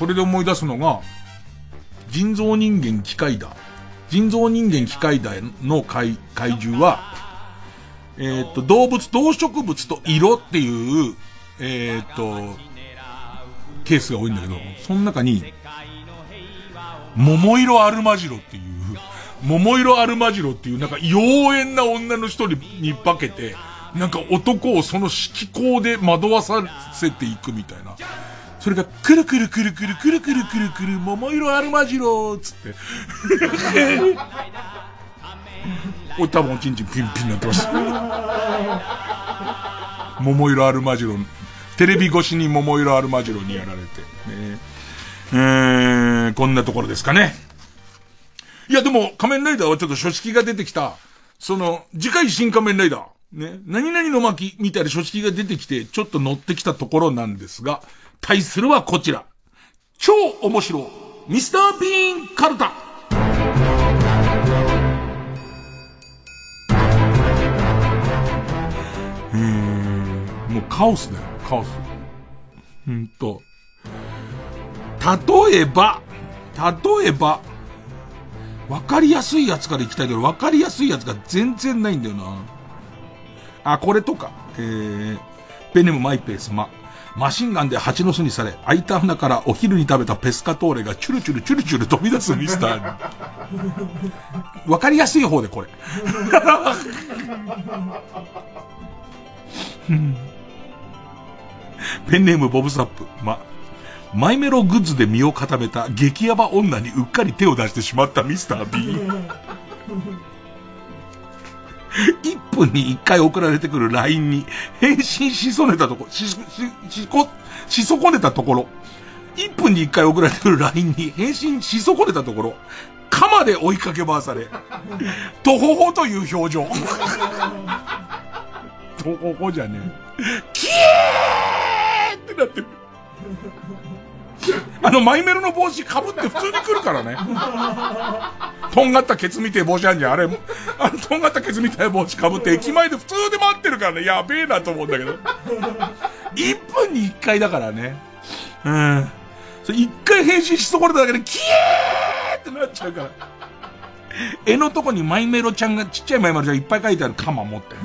これで思い出すのが、人造人間機械だ。人造人間機械だの怪怪獣は、えっ、と、動物、動植物と色っていう、えっ、と、ケースが多いんだけど、その中に、桃色アルマジロっていう、桃色アルマジロっていう、なんか妖艶な女の人にに化けて、なんか男をその色光で惑わさせていくみたいな。それが、くるくるくるくるくるくるくるくる、桃色アルマジローつって。おい、多分おちんちんピンピンになってました。桃色アルマジロ、テレビ越しに桃色アルマジロにやられて。ね、えー、こんなところですかね。いや、でも、仮面ライダーはちょっと書式が出てきた、その、次回新仮面ライダー。ね、何々の巻みたいな書式が出てきて、ちょっと乗ってきたところなんですが、対するはこちら。超面白、ミスター・ビーン・カルタ。えー、もうカオスだよ、カオス。うんと。例えば、例えば、わかりやすいやつから行きたいけど、わかりやすいやつが全然ないんだよな。あ、これとか。えー、ペネムマイペース、ま。マシンガンで蜂の巣にされ、開いた穴からお昼に食べたペスカトーレがチュルチュルチュルチュル飛び出すミスターに。わかりやすい方でこれ。ペンネームボブサップ、ま。マイメログッズで身を固めた激ヤバ女にうっかり手を出してしまったミスター B。1分に1回送られてくる LINE に返信しそねたとこ、し、し、し、こ、し損ねたところ、1分に1回送られてくる LINE に返信し損ねたところ、鎌で追いかけ回され、とほほという表情。とほほじゃねえ。キエーってなってる。あの、マイメロの帽子被って普通に来るからね。とんがったケツみてえ帽子あんじゃん。あれ、あの、とんがったケツみたい帽子被って駅前で普通で待ってるからね。やべえなと思うんだけど。1分に1回だからね。うん。それ1回返信し損ねただけで、キエーってなっちゃうから。絵のとこにマイメロちゃんが、ちっちゃいマイメロちゃんいっぱい書いてあるカマ持ってる。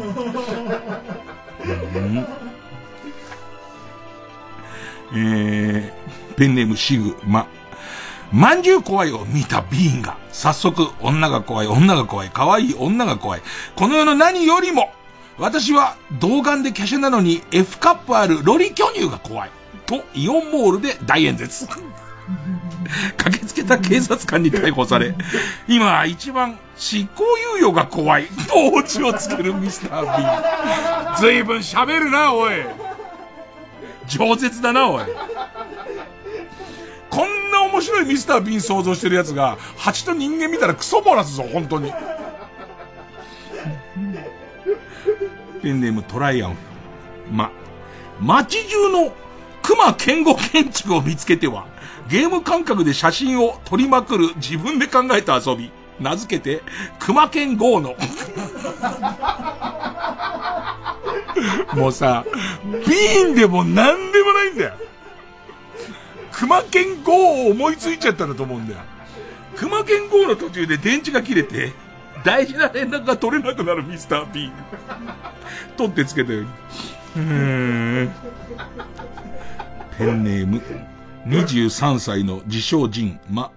うんえー、ペンネームシグマ。まんじゅう怖いを見たビーンが、早速、女が怖い、女が怖い、可愛い女が怖い。この世の何よりも、私は童顔で華奢なのに F カップあるロリ巨乳が怖い。と、イオンモールで大演説。駆けつけた警察官に逮捕され、今一番執行猶予が怖い。とオチをつけるミスター・ビーン。随分喋るな、おい。饒舌だな、おい。こんな面白いミスター・ビン想像してる奴が、蜂と人間見たらクソ漏らすぞ、本当に。ペンネームトライアン。ま、街中の熊健吾建築を見つけては、ゲーム感覚で写真を撮りまくる自分で考えた遊び。名付けて、熊健 GO の。もうさ、ビーンでも何でもないんだよ。熊健 GO を思いついちゃったんだと思うんだよ。熊健 GO の途中で電池が切れて、大事な連絡が取れなくなるミスター B。取ってつけたように。うーん。ペンネーム、23歳の自称人、ま、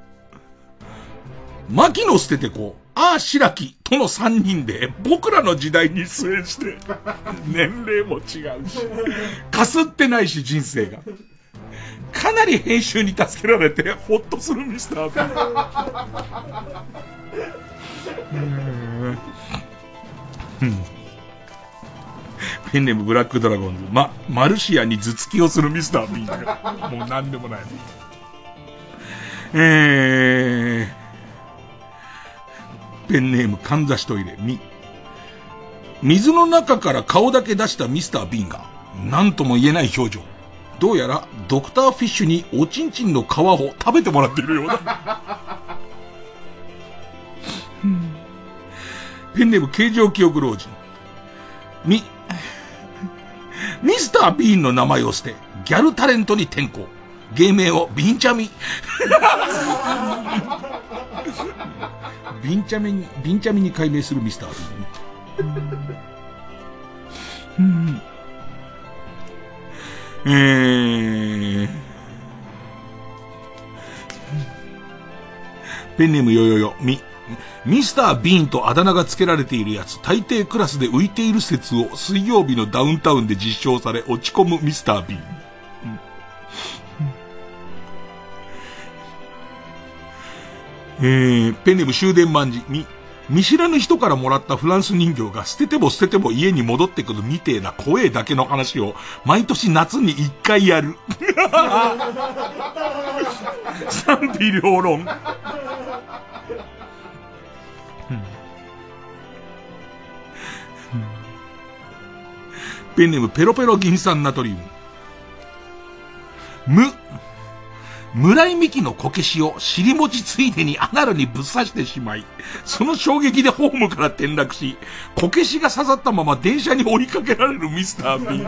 牧野捨ててこ、ああ白木との3人で僕らの時代に出演して、年齢も違うし、かすってないし人生が。かなり編集に助けられて、ほっとするミスター。うん。ペンネームブラックドラゴンズ。ま、マルシアに頭突きをするミスター B だよ。もう何でもない。えー、ペンネームかんざしトイレ。み、水の中から顔だけ出したミスター・ビーンが、何とも言えない表情。どうやら、ドクター・フィッシュにおちんちんの皮を食べてもらっているようだ。ペンネーム形状記憶老人。み、ミスター・ビーンの名前を捨て、ギャルタレントに転向。芸名をビンチャミ。ビンチャミに、ビンチャミに改名するミスター・ビーン。うんえー、ペンネームよよよ、み、ミスター・ビーンとあだ名が付けられているやつ、大抵クラスで浮いている説を水曜日のダウンタウンで実証され落ち込むミスター・ビーン。えー、ペンネーム終電万事、み、見知らぬ人からもらったフランス人形が捨てても捨てても家に戻ってくるみてえな怖えだけの話を毎年夏に一回やる。賛否両論。ペンネームペロペロ銀酸ナトリウム。無。村井美樹のこけしを尻餅ついでにアナルにぶっ刺してしまい、その衝撃でホームから転落し、こけしが刺さったまま電車に追いかけられるミスター・ビン。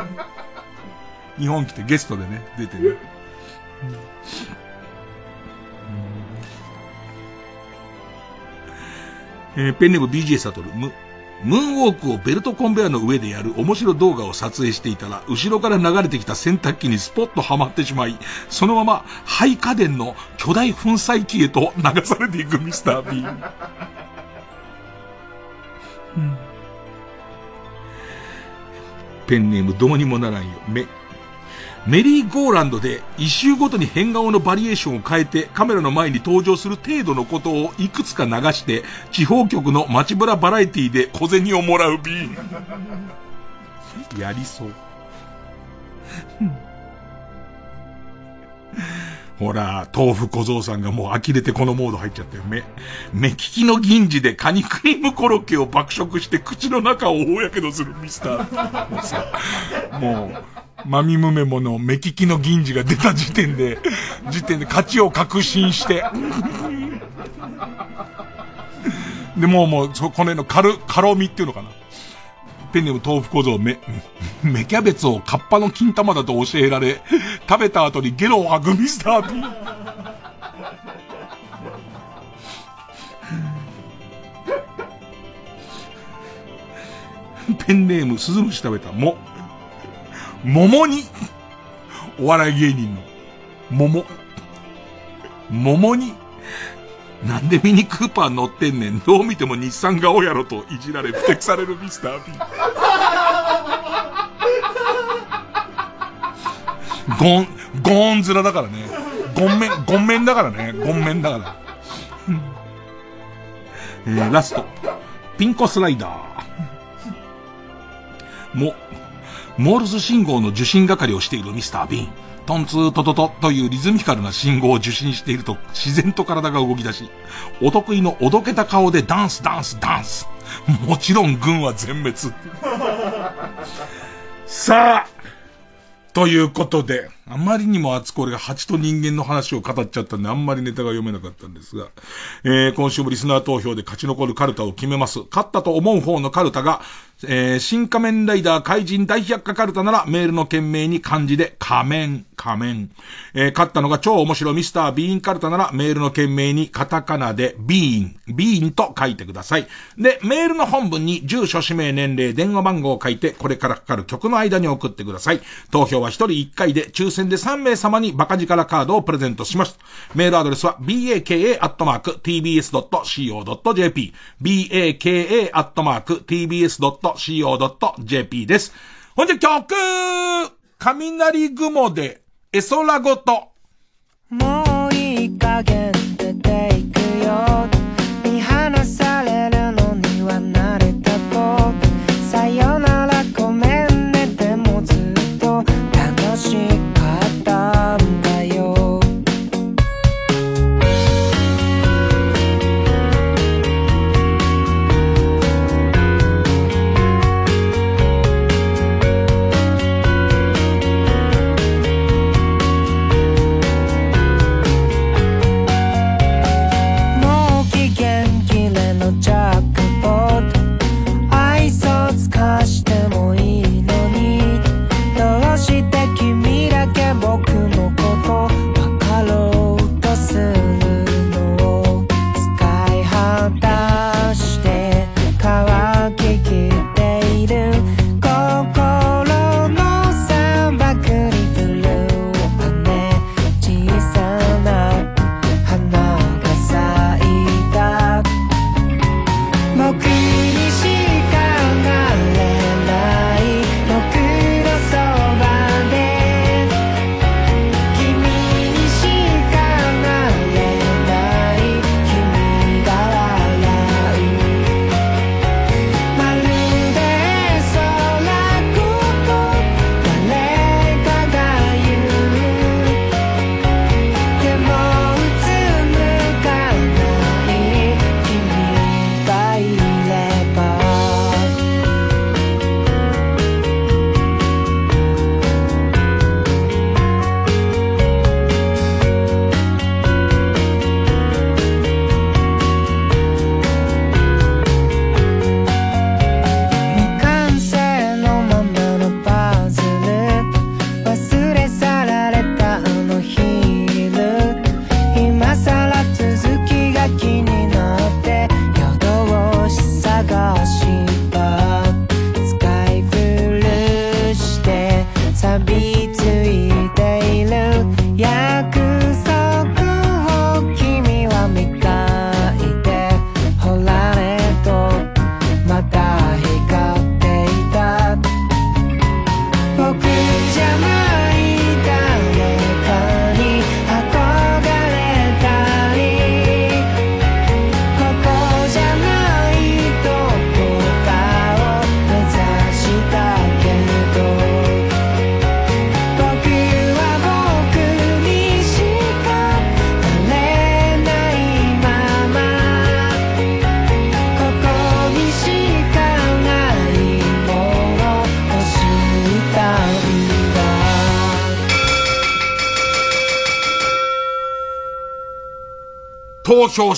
日本来てゲストでね、出てる。えー、ペンネーム BJ サトル、ム、ムーンウォークをベルトコンベヤーの上でやる面白動画を撮影していたら、後ろから流れてきた洗濯機にスポッとはまってしまい、そのまま廃家電の巨大粉砕機へと流されていくミスター B。うん、ペンネームどうにもならんよ。め、メリーゴーランドで一周ごとに変顔のバリエーションを変えてカメラの前に登場する程度のことをいくつか流して地方局の街ブラバラエティで小銭をもらう便。やりそう。ほら、豆腐小僧さんがもう呆れてこのモード入っちゃったよ。目、目利きの銀次でカニクリームコロッケを爆食して口の中を大やけどするミスター。もうさ、もう、マミムメモの目利きの銀次が出た時点で、時点で勝ちを確信して。で、もうもう、そ、この辺の軽、軽みっていうのかな。ペンネーム豆腐小僧、め、芽キャベツをカッパの金玉だと教えられ、食べた後にゲロを吐くミスター P。ペンネーム、スズムシ食べた、も、桃に、お笑い芸人の、桃。桃に、なんでミニクーパー乗ってんねん。どう見ても日産顔やろといじられ、不適されるミスター B。ゴン、ゴーン面だからね。ゴンメン、ゴンメンだからね。ゴンメンだから。えー、ラスト。ピンコスライダー。も、モールス信号の受信係をしているミスター・ビーン。トンツートトトというリズミカルな信号を受信していると自然と体が動き出し、お得意のおどけた顔でダンスダンスダンス。もちろん軍は全滅。さあ、ということで、あまりにも熱く俺が蜂と人間の話を語っちゃったんで、あんまりネタが読めなかったんですが、えー、今週もリスナー投票で勝ち残るカルタを決めます。勝ったと思う方のカルタが、えー、新仮面ライダー怪人大百科カルタならメールの件名に漢字で仮面、仮面。えー、勝ったのが超面白ミスタービーンカルタならメールの件名にカタカナでビーン、ビーンと書いてください。で、メールの本文に住所、氏名、年齢、電話番号を書いて、これからかかる曲の間に送ってください。投票は1人1回で抽選で3名様にバカ力カードをプレゼントします。メールアドレスは baka.tbs.co.jp baka.tbs.co.jp です。ほんじゃ曲雷雲で絵空ごと。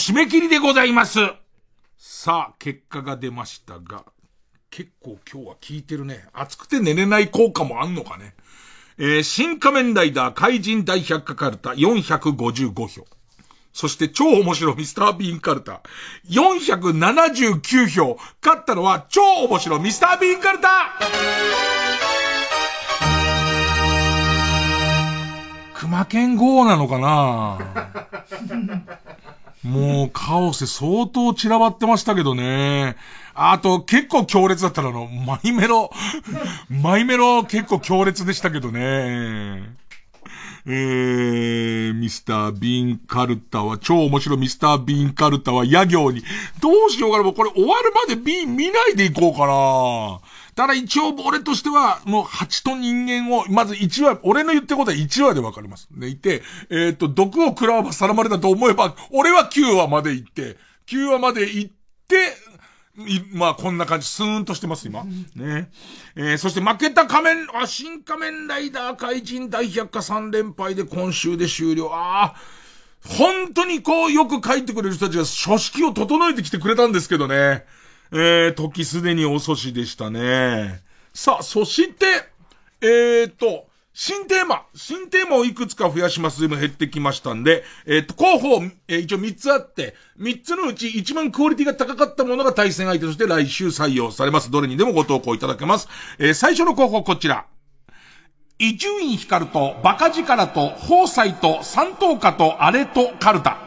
締め切りでございます。さあ、結果が出ましたが、結構今日は聞いてるね。暑くて寝れない効果もあんのかね。えー、新仮面ライダー怪人大百科カルタ455票。そして超面白ミスタービーンカルタ479票。勝ったのは超面白ミスタービーンカルタ熊剣豪なのかな？もうカオス相当散らばってましたけどね。あと結構強烈だったらあの、マイメロ、マイメロ結構強烈でしたけどね。えー、ミスター・ビン・カルタは、超面白いミスター・ビン・カルタは、野行に、どうしようかな、もうこれ終わるまでビン見ないでいこうかな。ただ一応俺としては、もう蜂と人間を、まず1話、俺の言ってことは1話でわかります。で、いて、えっ、ー、と、毒を食らわばさらまれたと思えば、俺は9話まで行って、9話まで行って、まあこんな感じ、スーンとしてます、今。ね。えー、そして負けた仮面、あ、新仮面ライダー怪人大百科3連敗で今週で終了。ああ、本当にこうよく書いてくれる人たちが書式を整えてきてくれたんですけどね。えー、時すでに遅しでしたね。さあ、そして、えーと、新テーマ、新テーマをいくつか増やします。でも減ってきましたんで、えっ、と、候補、えー、一応3つあって、3つのうち一番クオリティが高かったものが対戦相手として来週採用されます。どれにでもご投稿いただけます。えー、最初の候補こちら。伊集院光とバカ力と宝斎と三等家とあれとカルタ。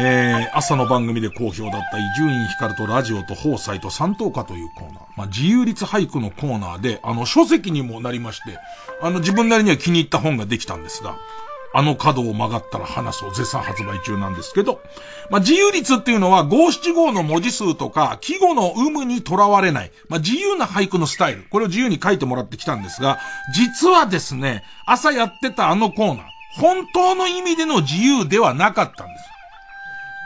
えー、朝の番組で好評だった伊集院光とラジオと放祭と三等家というコーナー。まあ、自由律俳句のコーナーで、あの、書籍にもなりまして、あの、自分なりには気に入った本ができたんですが、あの角を曲がったら話すを絶賛発売中なんですけど、まあ、自由律っていうのは五七五の文字数とか、季語の有無にとらわれない、まあ、自由な俳句のスタイル。これを自由に書いてもらってきたんですが、実はですね、朝やってたあのコーナー、本当の意味での自由ではなかったんです。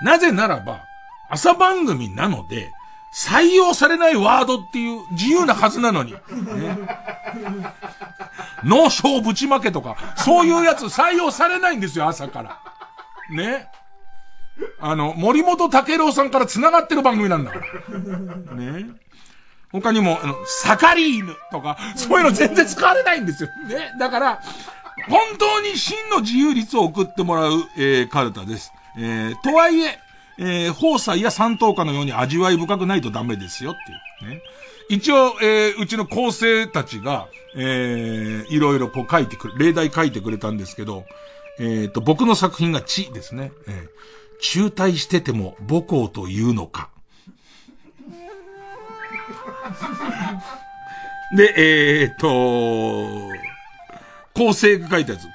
なぜならば、朝番組なので、採用されないワードっていう自由なはずなのに。ね、脳症ぶちまけとか、そういうやつ採用されないんですよ、朝から。ね。あの、森本武郎さんから繋がってる番組なんだから。ね。他にも、あの、サカリーヌとか、そういうの全然使われないんですよ。ね。だから、本当に真の自由率を送ってもらう、えー、カルタです。えー、とはいえ、えー、宝祭や三等家のように味わい深くないとダメですよっていうね。一応、えー、うちの構成たちが、えー、いろいろこう書いてくれ、例題書いてくれたんですけど、えっ、ー、と、僕の作品が地ですね。えー、中退してても母校というのか。で、えー、っと、構成が書いたやつ、こ、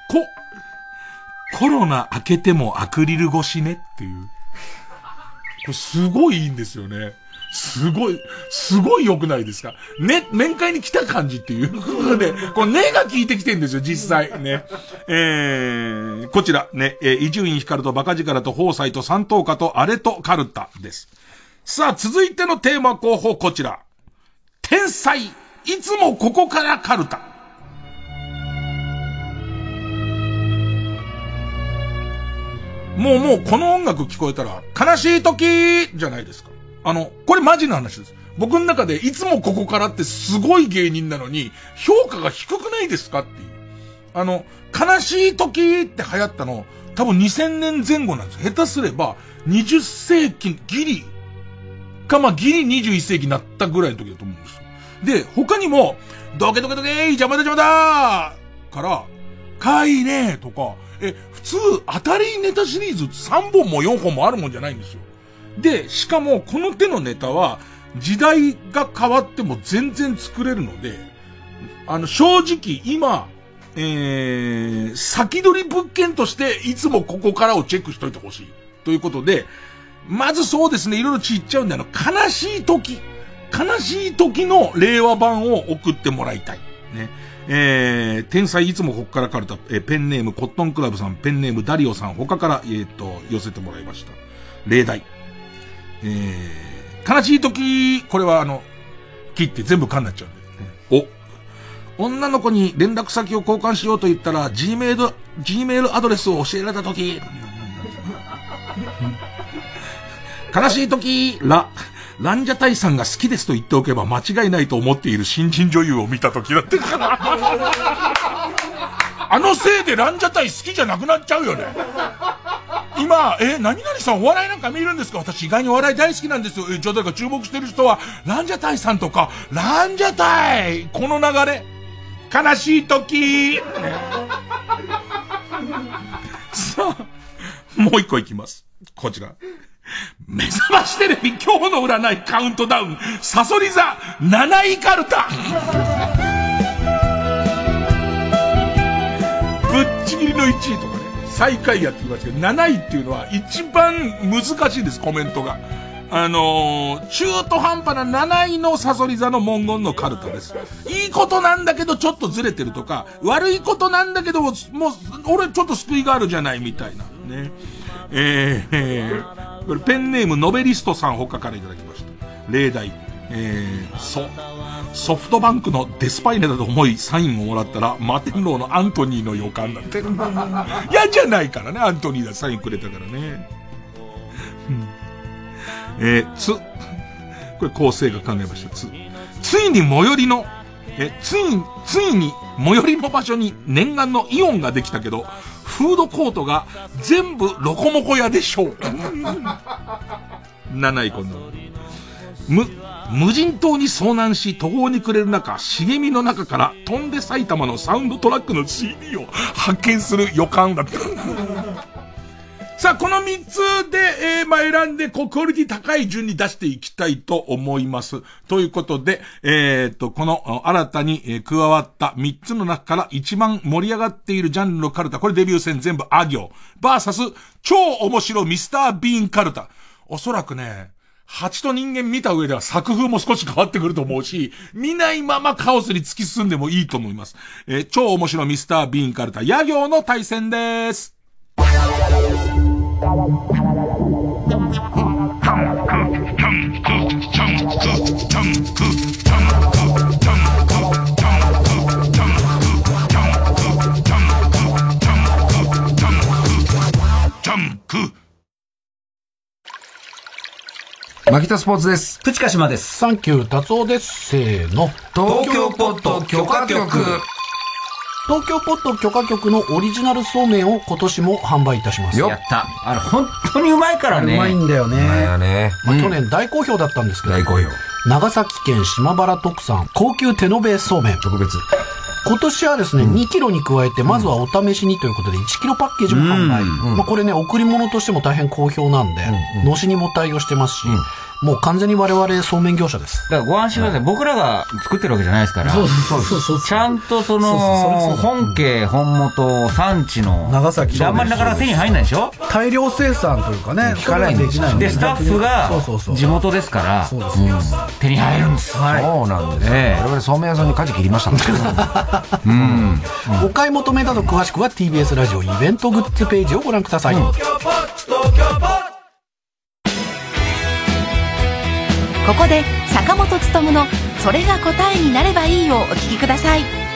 コロナ明けてもアクリル越しねっていう。これすごいいいんですよね。すごい、すごい良くないですか？ね、面会に来た感じっていうことで、このねが効いてきてんですよ、実際。ね。えー、こちら、ね、えー、伊集院光とバカ力と宝斎と三等家とあれとカルタです。さあ、続いてのテーマ候補、こちら。天才、いつもここからカルタ。もうもうこの音楽聞こえたら、悲しい時じゃないですか。あの、これマジな話です。僕の中でいつもここからってすごい芸人なのに、評価が低くないですかっていう。あの、悲しい時って流行ったの、多分2000年前後なんです。下手すれば、20世紀ギリ、かまあギリ21世紀になったぐらいの時だと思うんですよ。で、他にも、ドケドケドケー邪魔だ邪魔だから、かいねとか、え、普通、当たりネタシリーズ3本も4本もあるもんじゃないんですよ。で、しかも、この手のネタは、時代が変わっても全然作れるので、あの、正直、今、えー、先取り物件として、いつもここからをチェックしといてほしい。ということで、まずそうですね、いろいろちっちゃうんで、あの、悲しい時、悲しい時の令和版を送ってもらいたい。ね。えー、天才いつもこっからかるた、えー、ペンネームコットンクラブさん、ペンネームダリオさん、他から、えっ、ー、と、寄せてもらいました。例題。えー、悲しい時、これはあの、切って全部噛んなっちゃうんで、お、女の子に連絡先を交換しようと言ったら、Gmail、Gmail アドレスを教えられたとき、悲しいとき、ラ、ンジャタイさんが好きですと言っておけば間違いないと思っている新人女優を見たときだって。あのせいでランジャタイ好きじゃなくなっちゃうよね。今、え、何々さんお笑いなんか見るんですか？私意外にお笑い大好きなんですよ。え、じゃあか注目してる人は、ランジャタイさんとか、ランジャタイこの流れ。悲しい時、さあ、もう一個いきます。こちら。目覚ましテレビ今日の占いカウントダウン、サソリ座7位カルタぶっちぎりの1位とかね、最下位やってきますけど、7位っていうのは一番難しいです、コメントが。あのー、中途半端な7位のサソリ座の文言のカルタです。いいことなんだけどちょっとずれてるとか、悪いことなんだけども、もう、俺ちょっと救いがあるじゃないみたいな。ね。えー、えー、これペンネームノベリストさん他からいただきました。例題。えー、ソ、ソフトバンクのデスパイネだと思いサインをもらったら、マテンローのアントニーの予感だって。嫌じゃないからね、アントニーがサインくれたからね。うんえー、つ、これ構成が考えました。つ、ついに最寄りの、え、つい、ついに最寄りの場所に念願のイオンができたけど、フードコートが全部ロコモコ屋でしょう。7位こんな、無人島に遭難し途方に暮れる中、茂みの中から飛んで埼玉のサウンドトラックの CD を発見する予感だった。さあ、この3つで、えー、まあ、選んで、こう、クオリティ高い順に出していきたいと思います。ということで、えー、っと、この、新たに、えー、加わった3つの中から一番盛り上がっているジャンルのカルタ、これデビュー戦全部あ行、バーサス、超面白ミスタービーンカルタ。おそらくね、蜂と人間見た上では作風も少し変わってくると思うし、見ないままカオスに突き進んでもいいと思います。えー、超面白ミスタービーンカルタ、野行の対戦です。マキタスポーツです。プチカシマです。サンキュー達夫です。せーの。東京ポット許可局。東京ポット許可局のオリジナルそうめんを今年も販売いたします。やった。あれ本当にうまいからね。うまいんだよね。うまいよね。まあ、去年大好評だったんですけど。大好評。長崎県島原特産高級手延べそうめん。特別。今年はですね、うん、2キロに加えて、まずはお試しにということで、1キロパッケージも販売。うん、まあこれね、贈り物としても大変好評なんで、うん、のしにも対応してますし、もう完全に我々そうめん業者です。だからご安心ください。僕らが作ってるわけじゃないですから。そうそうそうそう。ちゃんとその、本家、本元、産地の。長崎あんまりなかなか手に入んないでしょ？大量生産というかね、聞かないできないで、スタッフが地元ですから、手に入るんです。そうなんですね。我々そうめん屋さんに舵切りましたも んうん。お買い求めなど詳しくは TBS ラジオイベントグッズページをご覧ください。ここで坂本勉の「それが答えになればいい」をお聞きください。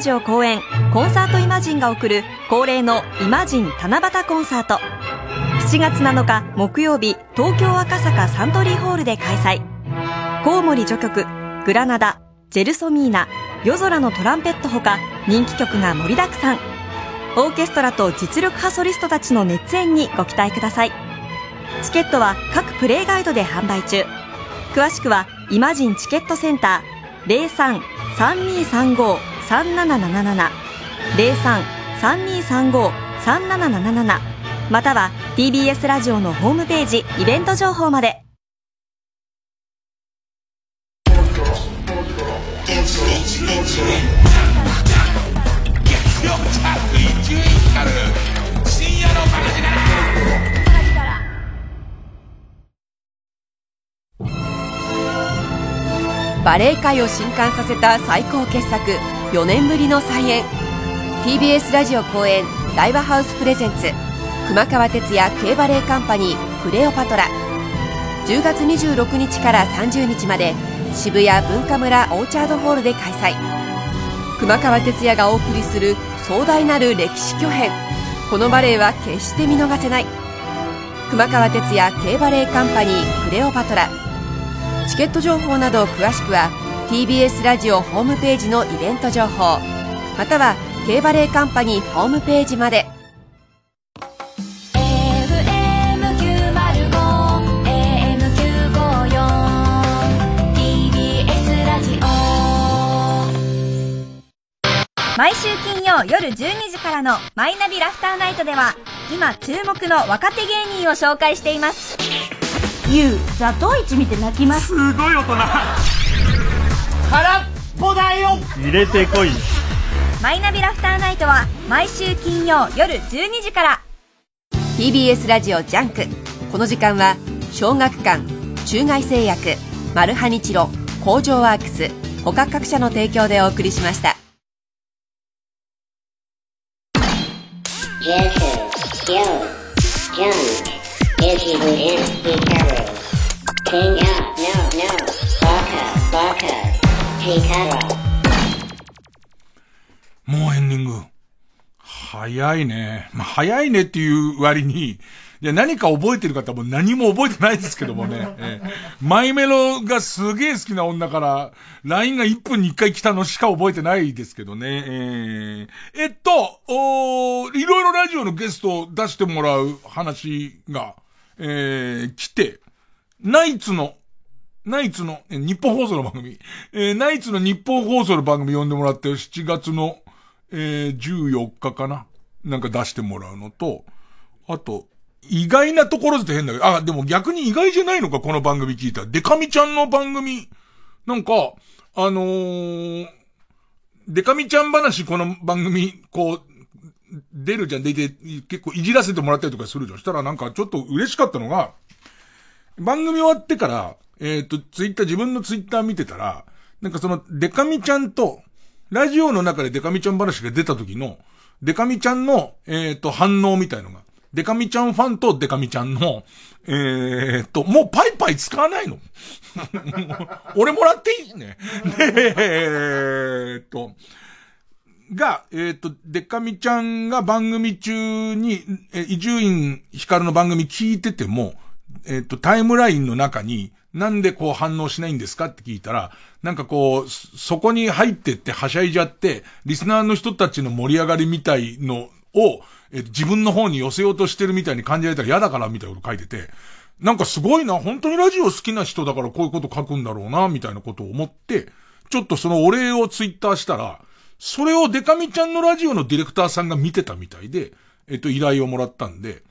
ラジオ公演コンサートイマジンが送る恒例のイマジン七夕コンサート。7月7日木曜日東京赤坂サントリーホールで開催。コウモリ序曲グラナダジェルソミーナ夜空のトランペットほか人気曲が盛りだくさん。オーケストラと実力派ソリストたちの熱演にご期待ください。チケットは各プレイガイドで販売中。詳しくはイマジンチケットセンター033235 3777 03-3235-3777または TBS ラジオのホームページイベント情報まで。バレエ界を震撼させた最高傑作4年ぶりの再演。TBS ラジオ公演ライブハウスプレゼンツ熊川哲也 K バレエカンパニークレオパトラ。10月26日から30日まで渋谷文化村オーチャードホールで開催。熊川哲也がお送りする壮大なる歴史巨編。このバレエは決して見逃せない。熊川哲也 K バレエカンパニークレオパトラ。チケット情報など詳しくは TBS ラジオホームページのイベント情報または K バレエカンパニーホームページまで。FM954 ラジオ毎週金曜夜12時からの「マイナビラフターナイト」では今注目の若手芸人を紹介しています。ゆうザトウイチ見て泣きます。すごい大人空っぽだよ。入れてこい。マイナビラフターナイトは毎週金曜夜12時から。TBS ラジオ JUNK。この時間は小学館中外製薬マルハニチロ工場ワークス他各社の提供でお送りしました早いね。まあ、早いねっていう割に、いや、何か覚えてる方も何も覚えてないですけどもね。えーマイメロがすげえ好きな女から、LINE が1分に1回来たのしか覚えてないですけどね。えーえっと、おーいろいろラジオのゲストを出してもらう話が、えー、来て、ナイツの、ナイツの、え日本放送の番組、えーナイツの日本放送の番組呼んでもらって、7月の、えー14日かななんか出してもらうのと、あと、意外なところって変だけど、あ、でも逆に意外じゃないのか、この番組聞いたら。デカミちゃんの番組、なんか、あのー、デカミちゃん話この番組、こう、出るじゃん。でいて、結構いじらせてもらったりとかするじゃん。したらなんかちょっと嬉しかったのが、番組終わってから、えっ、と、ツイッター、自分のツイッター見てたら、なんかその、デカミちゃんと、ラジオの中でデカミちゃん話が出た時の、デカミちゃんの、えっ、と、反応みたいのが、デカミちゃんファンとデカミちゃんの、えっ、と、もうパイパイ使わないの 俺もらっていいね。でえっと、が、えっ、と、デカミちゃんが番組中に、伊集院光の番組聞いてても、えっ、と、タイムラインの中に、なんでこう反応しないんですかって聞いたら、なんかこう、そこに入ってってはしゃいじゃって、リスナーの人たちの盛り上がりみたいのを、えっと自分の方に寄せようとしてるみたいに感じられたら嫌だからみたいなこと書いてて、なんかすごいな、本当にラジオ好きな人だからこういうこと書くんだろうな、みたいなことを思って、ちょっとそのお礼をツイッターしたら、それをデカミちゃんのラジオのディレクターさんが見てたみたいで、えっと、依頼をもらったんで、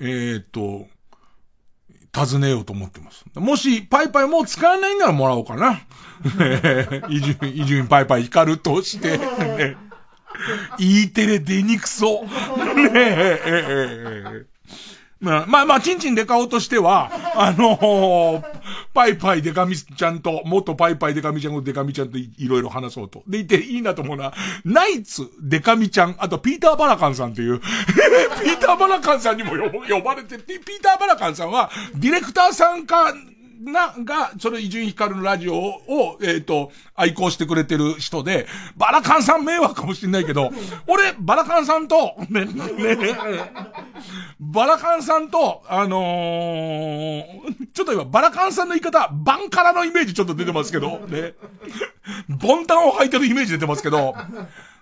えっと、尋ねようと思ってます。もし、パイパイもう使わないならもらおうかな。伊集院、伊集院パイパイ光るとして、ね、E テレ出にくそう。ねえ、まあ、まあ、まあ、チンチンデカオとしては、あのーパイパイデカミちゃんと、元パイパイデカミちゃんとデカミちゃんといろいろ話そうと。でいていいなと思うのは、ナイツデカミちゃん、あとピーター・バラカンさんっていう、ピーター・バラカンさんにも呼ばれて、てピーター・バラカンさんは、ディレクターさんか、な、が、それ伊集院光のラジオを、えっ、と、愛好してくれてる人で、バラカンさん迷惑かもしんないけど、俺、バラカンさんと、ね、ね、バラカンさんと、あのー、ちょっと今、バラカンさんの言い方、バンカラのイメージちょっと出てますけど、ね。ボンタンを履いてるイメージ出てますけど、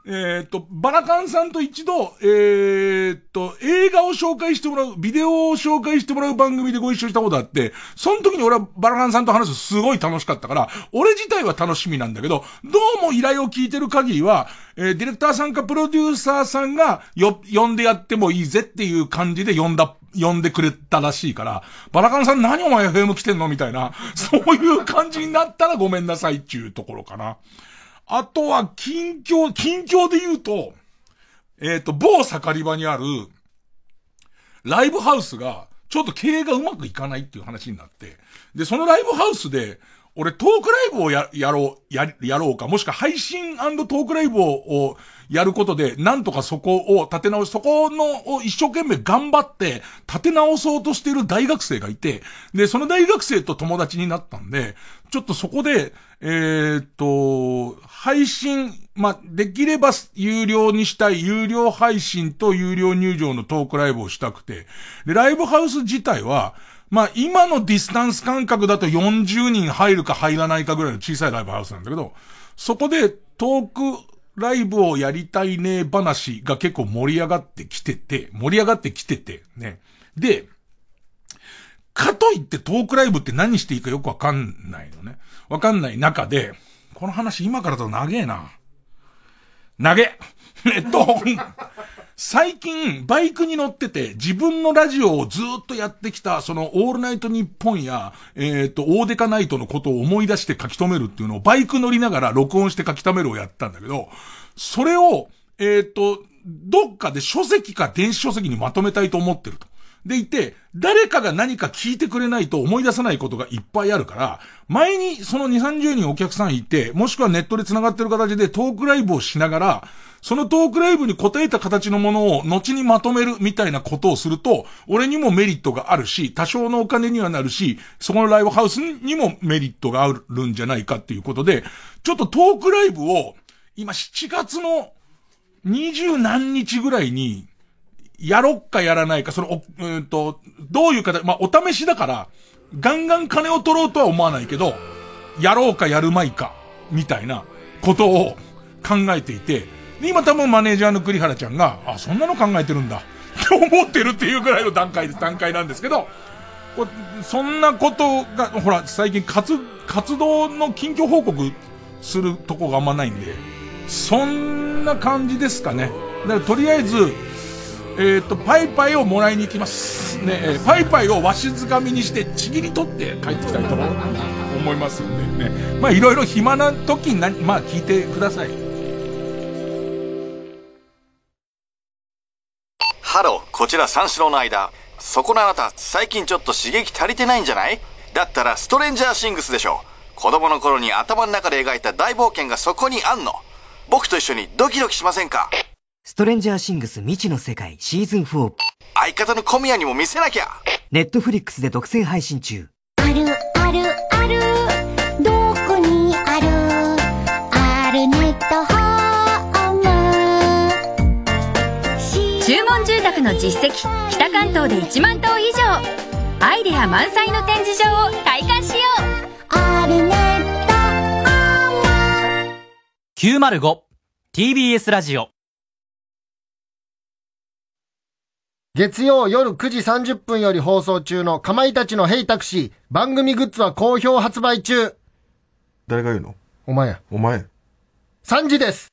えっ、と、バラカンさんと一度、えっ、と、映画を紹介してもらう、ビデオを紹介してもらう番組でご一緒したことあって、その時に俺はバラカンさんと話すすごい楽しかったから、俺自体は楽しみなんだけど、どうも依頼を聞いてる限りは、えー、ディレクターさんかプロデューサーさんが、よ、呼んでやってもいいぜっていう感じで呼んだ、呼んでくれたらしいから、バラカンさん何お前 FM 来てんのみたいな、そういう感じになったらごめんなさいっていうところかな。あとは、近況、近況で言うと、えっ、ー、と、某盛り場にある、ライブハウスが、ちょっと経営がうまくいかないっていう話になって、で、そのライブハウスで、俺トークライブをや、やろう、や、やろうか、もしくは配信トークライブを、をやることで、なんとかそこを立て直し、そこの、を一生懸命頑張って、立て直そうとしている大学生がいて、で、その大学生と友達になったんで、ちょっとそこで、えー、っと、配信、ま、できれば有料にしたい、有料配信と有料入場のトークライブをしたくて、で、ライブハウス自体は、まあ、今のディスタンス感覚だと40人入るか入らないかぐらいの小さいライブハウスなんだけど、そこでトークライブをやりたいね話が結構盛り上がってきてて、盛り上がってきてて、ね。で、かといってトークライブって何していいかよくわかんないのね。わかんない中で、この話今からだと長えな。投げ えっと、最近、バイクに乗ってて、自分のラジオをずっとやってきた、その、オールナイトニッポンや、えっ、ー、と、オーデカナイトのことを思い出して書き留めるっていうのを、バイク乗りながら録音して書き留めるをやったんだけど、それを、えっ、ー、と、どっかで書籍か電子書籍にまとめたいと思ってると。でいて、誰かが何か聞いてくれないと思い出さないことがいっぱいあるから、前にその2、30人お客さんいて、もしくはネットで繋がってる形でトークライブをしながら、そのトークライブに答えた形のものを後にまとめるみたいなことをすると、俺にもメリットがあるし、多少のお金にはなるし、そこのライブハウスにもメリットがあるんじゃないかっていうことで、ちょっとトークライブを、今7月の二十何日ぐらいに、やろっかやらないか、その、うんと、どういう形、まあ、お試しだから、ガンガン金を取ろうとは思わないけど、やろうかやるまいか、みたいなことを考えていて、で、今多分マネージャーの栗原ちゃんが、あ、そんなの考えてるんだ。って思ってるっていうぐらいの段階で、段階なんですけど、そんなことが、ほら、最近活、活動の近況報告するとこがあんまないんで、そんな感じですかね。だからとりあえず、えっ、ー、と、パイパイをもらいに行きます。ね、えー、パイパイをわしづかみにしてちぎり取って帰ってきたいと思いますんでね。まあいろいろ暇な時にな、まあ聞いてください。ハロー、こちら三四郎の相田。そこのあなた、最近ちょっと刺激足りてないんじゃない？だったらストレンジャーシングスでしょ。子供の頃に頭の中で描いた大冒険がそこにあんの。僕と一緒にドキドキしませんか？ストレンジャーシングス未知の世界シーズン4。相方の小宮にも見せなきゃ。ネットフリックスで独占配信中。あるあるある。宅の実績北関東で1万棟以上アイデア満載の展示場を体感しよう。アルネット 905TBS ラジオ。月曜夜9時30分より放送中のかまいたちのヘイタクシー番組グッズは好評発売中。誰が言うの？お前や。お前。3時です